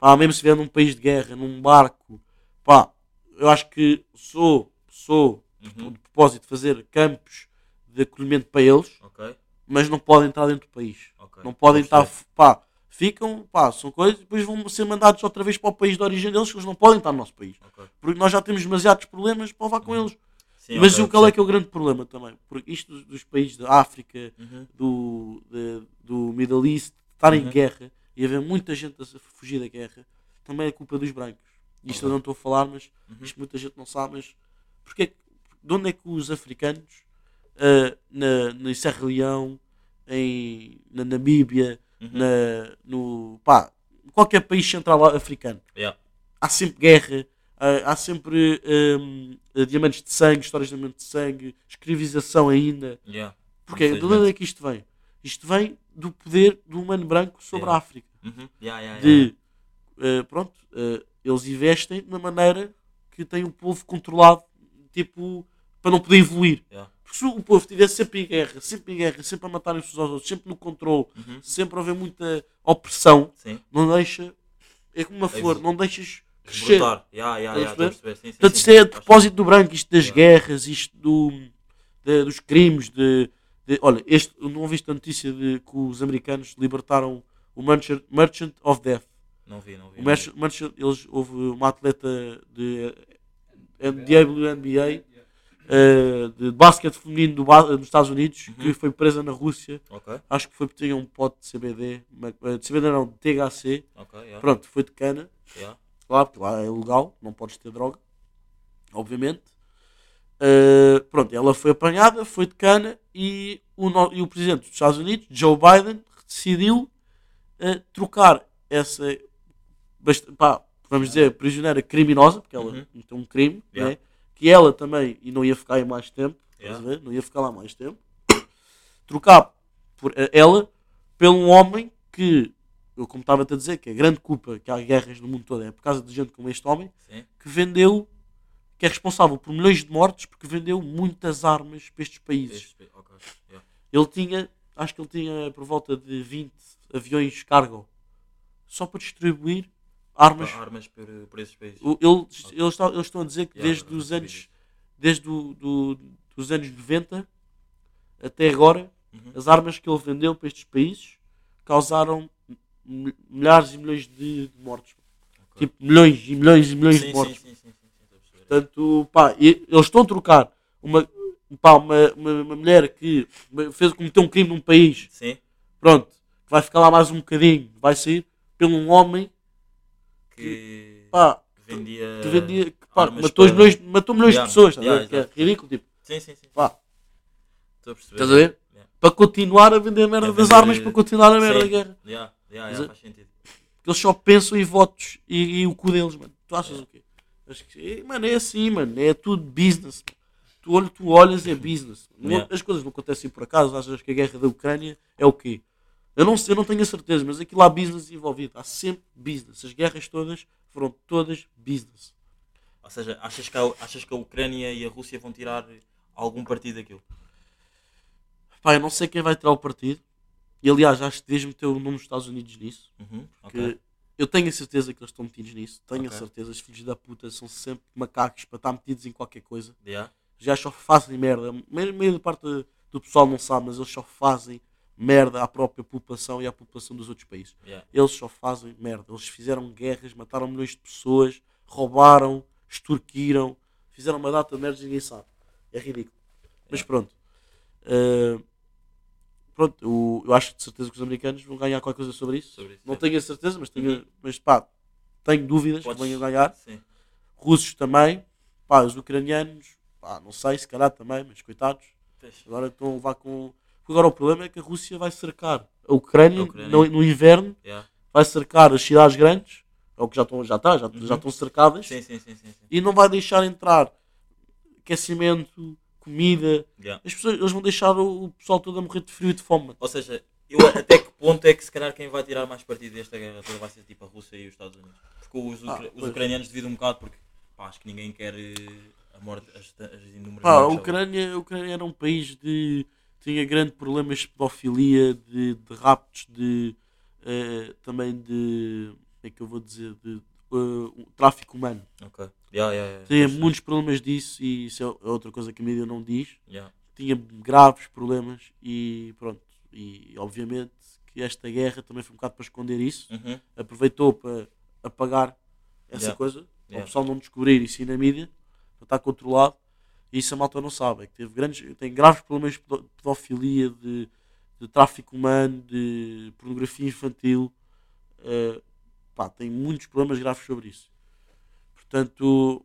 Pá, mesmo se vier num país de guerra, num barco, pá, eu acho que sou, sou Uhum. de propósito fazer campos de acolhimento para eles, Ok, mas não podem entrar dentro do país. ok. Não podem estar, pá, ficam, pá, são coisas, e depois vão ser mandados outra vez para o país de origem deles, que eles não podem estar no nosso país. perceber. Ok. Porque nós já temos demasiados problemas para levar com Uhum. eles. Sim, mas o qual é que é o grande problema também? Porque isto dos, dos países da África, Uhum. do, de- do Middle East, estar em Uhum. guerra e haver muita gente a fugir da guerra, também é culpa dos brancos. Isto Ok. eu não estou a falar, mas Uhum. isto muita gente não sabe, mas porque, de onde é que os africanos ah, na, na Serra Leão, em, na Namíbia, Uhum. na, no pá, qualquer país central africano, Yeah. há sempre guerra, Ah, há sempre hum, diamantes de sangue, histórias de diamantes de sangue, escravização ainda. Yeah. Porque de onde é que isto vem? Isto vem do poder do humano branco sobre a Yeah. África. Uhum. Yeah, yeah. De, eh, pronto, eh, eles investem de uma maneira que tem o povo controlado, tipo, para não poder evoluir. Porque se o povo estivesse sempre em guerra, sempre em guerra, sempre a matarem uns aos outros, sempre no controle, Uhum. sempre a haver muita opressão, Sim. não deixa, é como uma flor, evolu- não deixas crescer. Yeah, yeah, yeah, a a perceber. Sim, sim, Portanto, isto é sim. depósito do branco, isto das guerras, isto do, de- dos crimes, de, de- olha, este, não ouviste a notícia de que os americanos libertaram o Merchant, Merchant of Death. Não vi, não vi. O não Merchant, Merchant- eles, houve uma atleta de eh, WNBA, eh, de basquete feminino do, dos Estados Unidos, Uhum. que foi presa na Rússia. vi. Ok, Acho que foi porque tinha um pote de CBD, eh, de CBD não, de THC. ok, yeah. Pronto, foi de cana. Yeah. Claro, porque lá é ilegal, não podes ter droga, obviamente. Uh, pronto, ela foi apanhada, foi de cana e o, e o presidente dos Estados Unidos, Joe Biden, decidiu uh, trocar essa, pá, vamos dizer, prisioneira criminosa, porque ela Uhum. cometeu um crime, Yeah. né? que ela também, e não ia ficar aí mais tempo, Yeah. ver? não ia ficar lá mais tempo, trocar por, uh, ela pelo um homem que, eu como estava a dizer, que a grande culpa que há guerras no mundo todo é por causa de gente como este homem, Sim. que vendeu, que é responsável por milhões de mortes porque vendeu muitas armas para estes países. Este- ok, yeah. Ele tinha, acho que ele tinha por volta de 20 aviões cargo só para distribuir armas. Para Armas por, por esses países. O- Eles, eles, estão, eles estão a dizer que Yeah, desde os anos, desde o, do, dos anos 90 até agora, Uhum. as armas que ele vendeu para estes países causaram mi- milhares e milhões de, mortes. Ok. Tipo, milhões e milhões e milhões Sim, de mortes. sim, sim, Portanto, pá, eles estão a trocar uma, pá, uma, uma, uma mulher que fez, cometeu um crime num país, Sim, pronto, que vai ficar lá mais um bocadinho, vai sair, pelo um homem que, pá, que vendia. que vendia, que, pá, matou, para- milhões, matou milhões Yeah, de pessoas, a yeah? Que é ridículo, tipo, Sim, sim, sim. pá, Estou a perceber. estás a ver? Yeah. Para continuar a vender a merda A das vender- armas, para continuar a merda da Sim. guerra. Yeah, yeah, yeah, é- faz sentido. Porque eles só pensam em votos e, e o cu deles, mano. Tu achas o quê? Acho que, mano, é assim, mano. É tudo business. Tu, olha, tu olhas, é business. Yeah. As coisas não acontecem por acaso. Achas que a guerra da Ucrânia é o quê? Eu não, sei, eu não tenho a certeza, mas aquilo há business envolvido. Há sempre business. As guerras todas foram todas business. Ou seja, achas que, a, achas que a Ucrânia e a Rússia vão tirar algum partido daquilo? Pá, eu não sei quem vai tirar o partido. E aliás, acho que deves meter o nome dos Estados Unidos nisso. Uhum, Que ok. Eu tenho a certeza que eles estão metidos nisso. Tenho Ok. a certeza. Os filhos da puta são sempre macacos para estar metidos em qualquer coisa. Yeah. Gajos só fazem merda. A meia parte do pessoal não sabe, mas eles só fazem merda à própria população e à população dos outros países. Yeah. Eles só fazem merda. Eles fizeram guerras, mataram milhões de pessoas, roubaram, extorquiram, fizeram uma data de merda e ninguém sabe. É ridículo. Mas pronto. Uh, pronto, o- eu acho de certeza que os americanos vão ganhar qualquer coisa sobre isso. Sobre isso, não tenho a certeza, mas tenho, Uhum. mas pá, tenho dúvidas Podes- que venham ganhar Sim. russos também, pá, os ucranianos, pá, não sei, se calhar também, mas coitados, agora estão a levar com. Agora o problema é que a Rússia vai cercar a Ucrânia, A Ucrânia. No, no inverno, Yeah. vai cercar as cidades grandes, é o que já estão, já está, já, Uhum. já estão cercadas, sim, sim. e não vai deixar entrar aquecimento, comida, Yeah. as pessoas, eles vão deixar o, o pessoal todo a morrer de frio e de fome. Ou seja, eu, até que ponto é que se calhar quem vai tirar mais partido desta guerra toda vai ser tipo a Rússia e os Estados Unidos? Porque os, Ah, os pois. ucranianos devido um bocado porque pá, acho que ninguém quer eh, a morte, as, as inúmeras Pá, a mortes, Ucrânia, a Ucrânia era um país de. tinha grandes problemas de pedofilia, de, de raptos, de. eh, também de. como é que eu vou dizer? De um tráfico humano. Ok. Yeah, yeah, yeah. Tinha muitos problemas disso e isso é outra coisa que a mídia não diz. yeah. Tinha graves problemas e pronto. E obviamente que esta guerra também foi um bocado para esconder isso. Uhum. Aproveitou para apagar essa Yeah. coisa, para o pessoal não descobrir isso aí na mídia, para estar controlado. E isso a malta não sabe. É que teve grandes, tem graves problemas de pedo- pedofilia, de, de tráfico humano, de pornografia infantil. eh, pá, tem muitos problemas graves sobre isso. Portanto,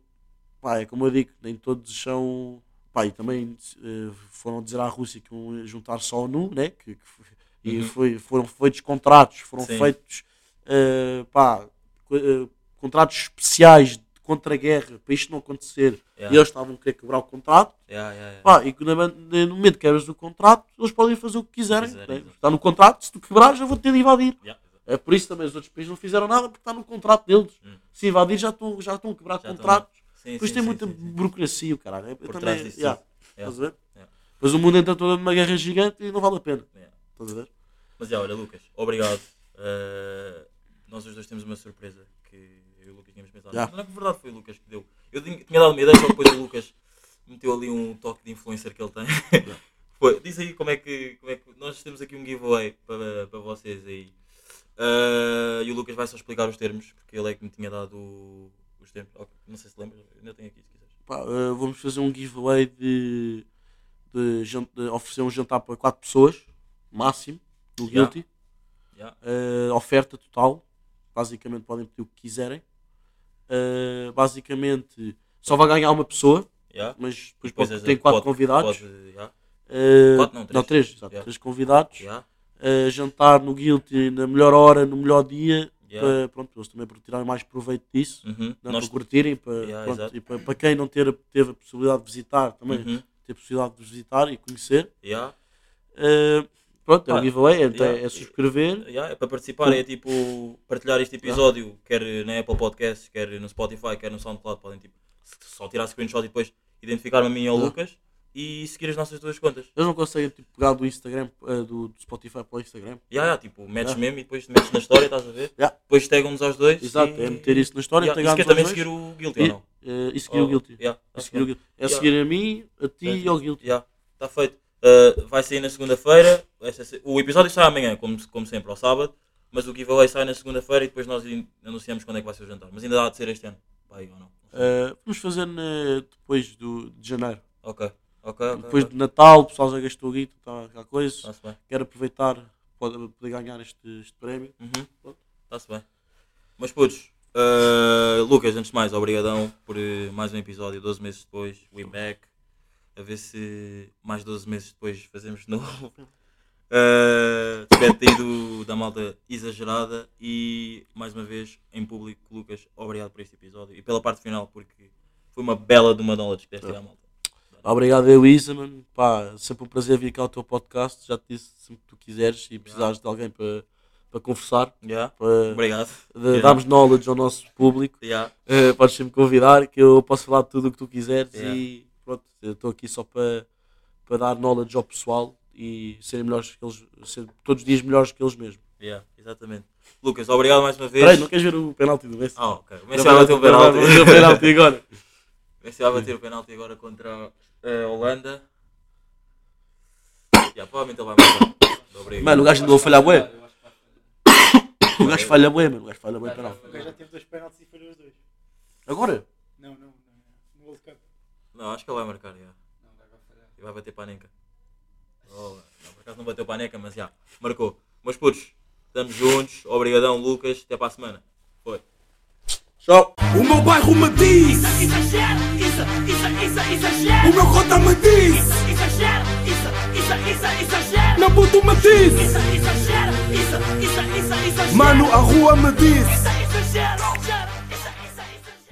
pá, é como eu digo, nem todos são. Pá, e também eh, foram dizer à Rússia que iam juntar só a ONU, né? Que, que foi- e Uhum. foi, foram feitos contratos, foram Sim. feitos eh, pá, eh, contratos especiais de contra a guerra para isto não acontecer Yeah. e eles estavam a querer quebrar o contrato. Yeah, yeah, yeah. Pá, e no momento que quebras o contrato, eles podem fazer o que quiserem. Quiserem, né? Está no contrato, se tu quebrares, eu vou ter de invadir. Yeah. É por isso também os outros países não fizeram nada porque está no contrato deles. Hum. Se invadir, já estão, já estão a quebrar Já contratos. Depois sim, tem sim, muita sim, burocracia, o caralho. Eu Por também, trás disso yeah. Yeah. Estás a ver? Yeah. Depois o mundo entra todo numa guerra gigante e não vale a pena. Yeah. Estás a ver? Mas já, olha, Lucas, obrigado. Uh, nós os dois temos uma surpresa que eu e o Lucas tínhamos pensado. Já. Mas na verdade foi o Lucas que deu. Eu tinha, dado uma ideia, só que depois o Lucas meteu ali um toque de influencer que ele tem. Foi, diz aí como é, que, como é que. Nós temos aqui um giveaway para, para vocês aí. Uh, e o Lucas vai só explicar os termos, porque ele é que me tinha dado os termos. Ok, Não sei se lembras, ainda tenho aqui se quiseres. Pá, eh, vamos fazer um giveaway de, de, de oferecer um jantar para 4 pessoas, máximo, no Yeah. Guilty. Já? Eh, oferta total. Basicamente podem pedir o que quiserem. Basicamente só vai ganhar uma pessoa, Já? mas depois Depois pode- és- tem 4 pode- convidados. pode- Quatro, não, três. 3, exato, Yeah. três convidados. Jantar no Guilty na melhor hora, no melhor dia. Yeah. Para, pronto, eles também para tirarem mais proveito disso. Uhum. Não, Nós- para curtirem, para, Yeah, pronto, e para, para quem não ter, teve a possibilidade de visitar também, Uhum. ter a possibilidade de visitar e conhecer. Já? Uh, pronto, é Ah, um giveaway, então yeah. é subscrever. Yeah, é para participar, é tipo partilhar este episódio, quer na Apple Podcasts, quer no Spotify, quer no SoundCloud. Podem tipo, só tirar screenshot e depois identificar-me a mim e ao Yeah. Lucas e seguir as nossas duas contas. Eles não conseguem tipo, pegar do Instagram, uh, do, do Spotify para o Instagram. Yeah, yeah, tipo, metes Yeah. mesmo e depois metes na história, estás a ver? Yeah. Depois tagam-nos aos dois. Exato, e... é meter isso na história, Yeah, e tagar-nos quer também dois. seguir o Guilty E, ou não? uh, e seguir o Oh, Guilty. yeah, E tá seguir o Guilty. É seguir a mim, a ti e ao Guilty. Já, está feito. Uh, vai sair na segunda-feira. O episódio sai amanhã, como, como sempre, ao sábado. Mas o giveaway sai na segunda-feira e depois nós anunciamos quando é que vai ser o jantar. Mas ainda há de ser este ano. Vai ou não? Uh, vamos fazer na- depois do, de janeiro. Ok, ok, ok. depois ok. de Natal, o pessoal já gastou o guito, está cá coisa. Bem. Quero aproveitar para poder ganhar este, este prémio. Uhum. Está-se bem. Mas putos, uh, Lucas, antes de mais, obrigadão por uh, mais um episódio, 12 meses depois, we back. A ver se mais 12 meses depois fazemos de novo. Uh, Despede aí do, da malta exagerada e mais uma vez em público, Lucas, obrigado por este episódio e pela parte final porque foi uma bela de uma knowledge que deste aí à malta. Obrigado eu, Isa, mano. Pá, sempre um prazer vir cá ao teu podcast. Já te disse sempre que tu quiseres e precisares de alguém para, para conversar, Yeah. para Obrigado. Yeah. darmos knowledge ao nosso público. Yeah. Eh, podes sempre convidar, que eu posso falar de tudo o que tu quiseres Yeah. e pronto, estou aqui só para, para dar knowledge ao pessoal e serem melhores que eles, ser todos os dias melhores que eles mesmos. Yeah, exatamente. Lucas, obrigado mais uma vez. Espera aí, não queres ver o penalti do Messi? Ah, ok. O Messi vai bater o penalti. O penalti agora. O Messi vai bater o penalti agora contra a Holanda. Yeah, provavelmente ele vai. Mano, o gajo andou a falhar bué. O gajo falha bué, mano. O gajo falha bué penalti. O gajo já teve dois penaltis e falhou os dois. Agora? Não, não, não. No World Cup. Não, acho que ele vai marcar, yeah. E vai bater. Oh, não, por acaso não bateu paneca, mas já, marcou. Mas putos, estamos juntos. Obrigadão, Lucas. Até para a semana. Foi. Tchau. O meu bairro me diz, Exagera, isso, isso, isso, exagera. o meu cota me diz, Exagera, isso, isso, isso, exagera. meu puto me diz, Isso, isso, isso, isso, exagera. mano a rua me diz.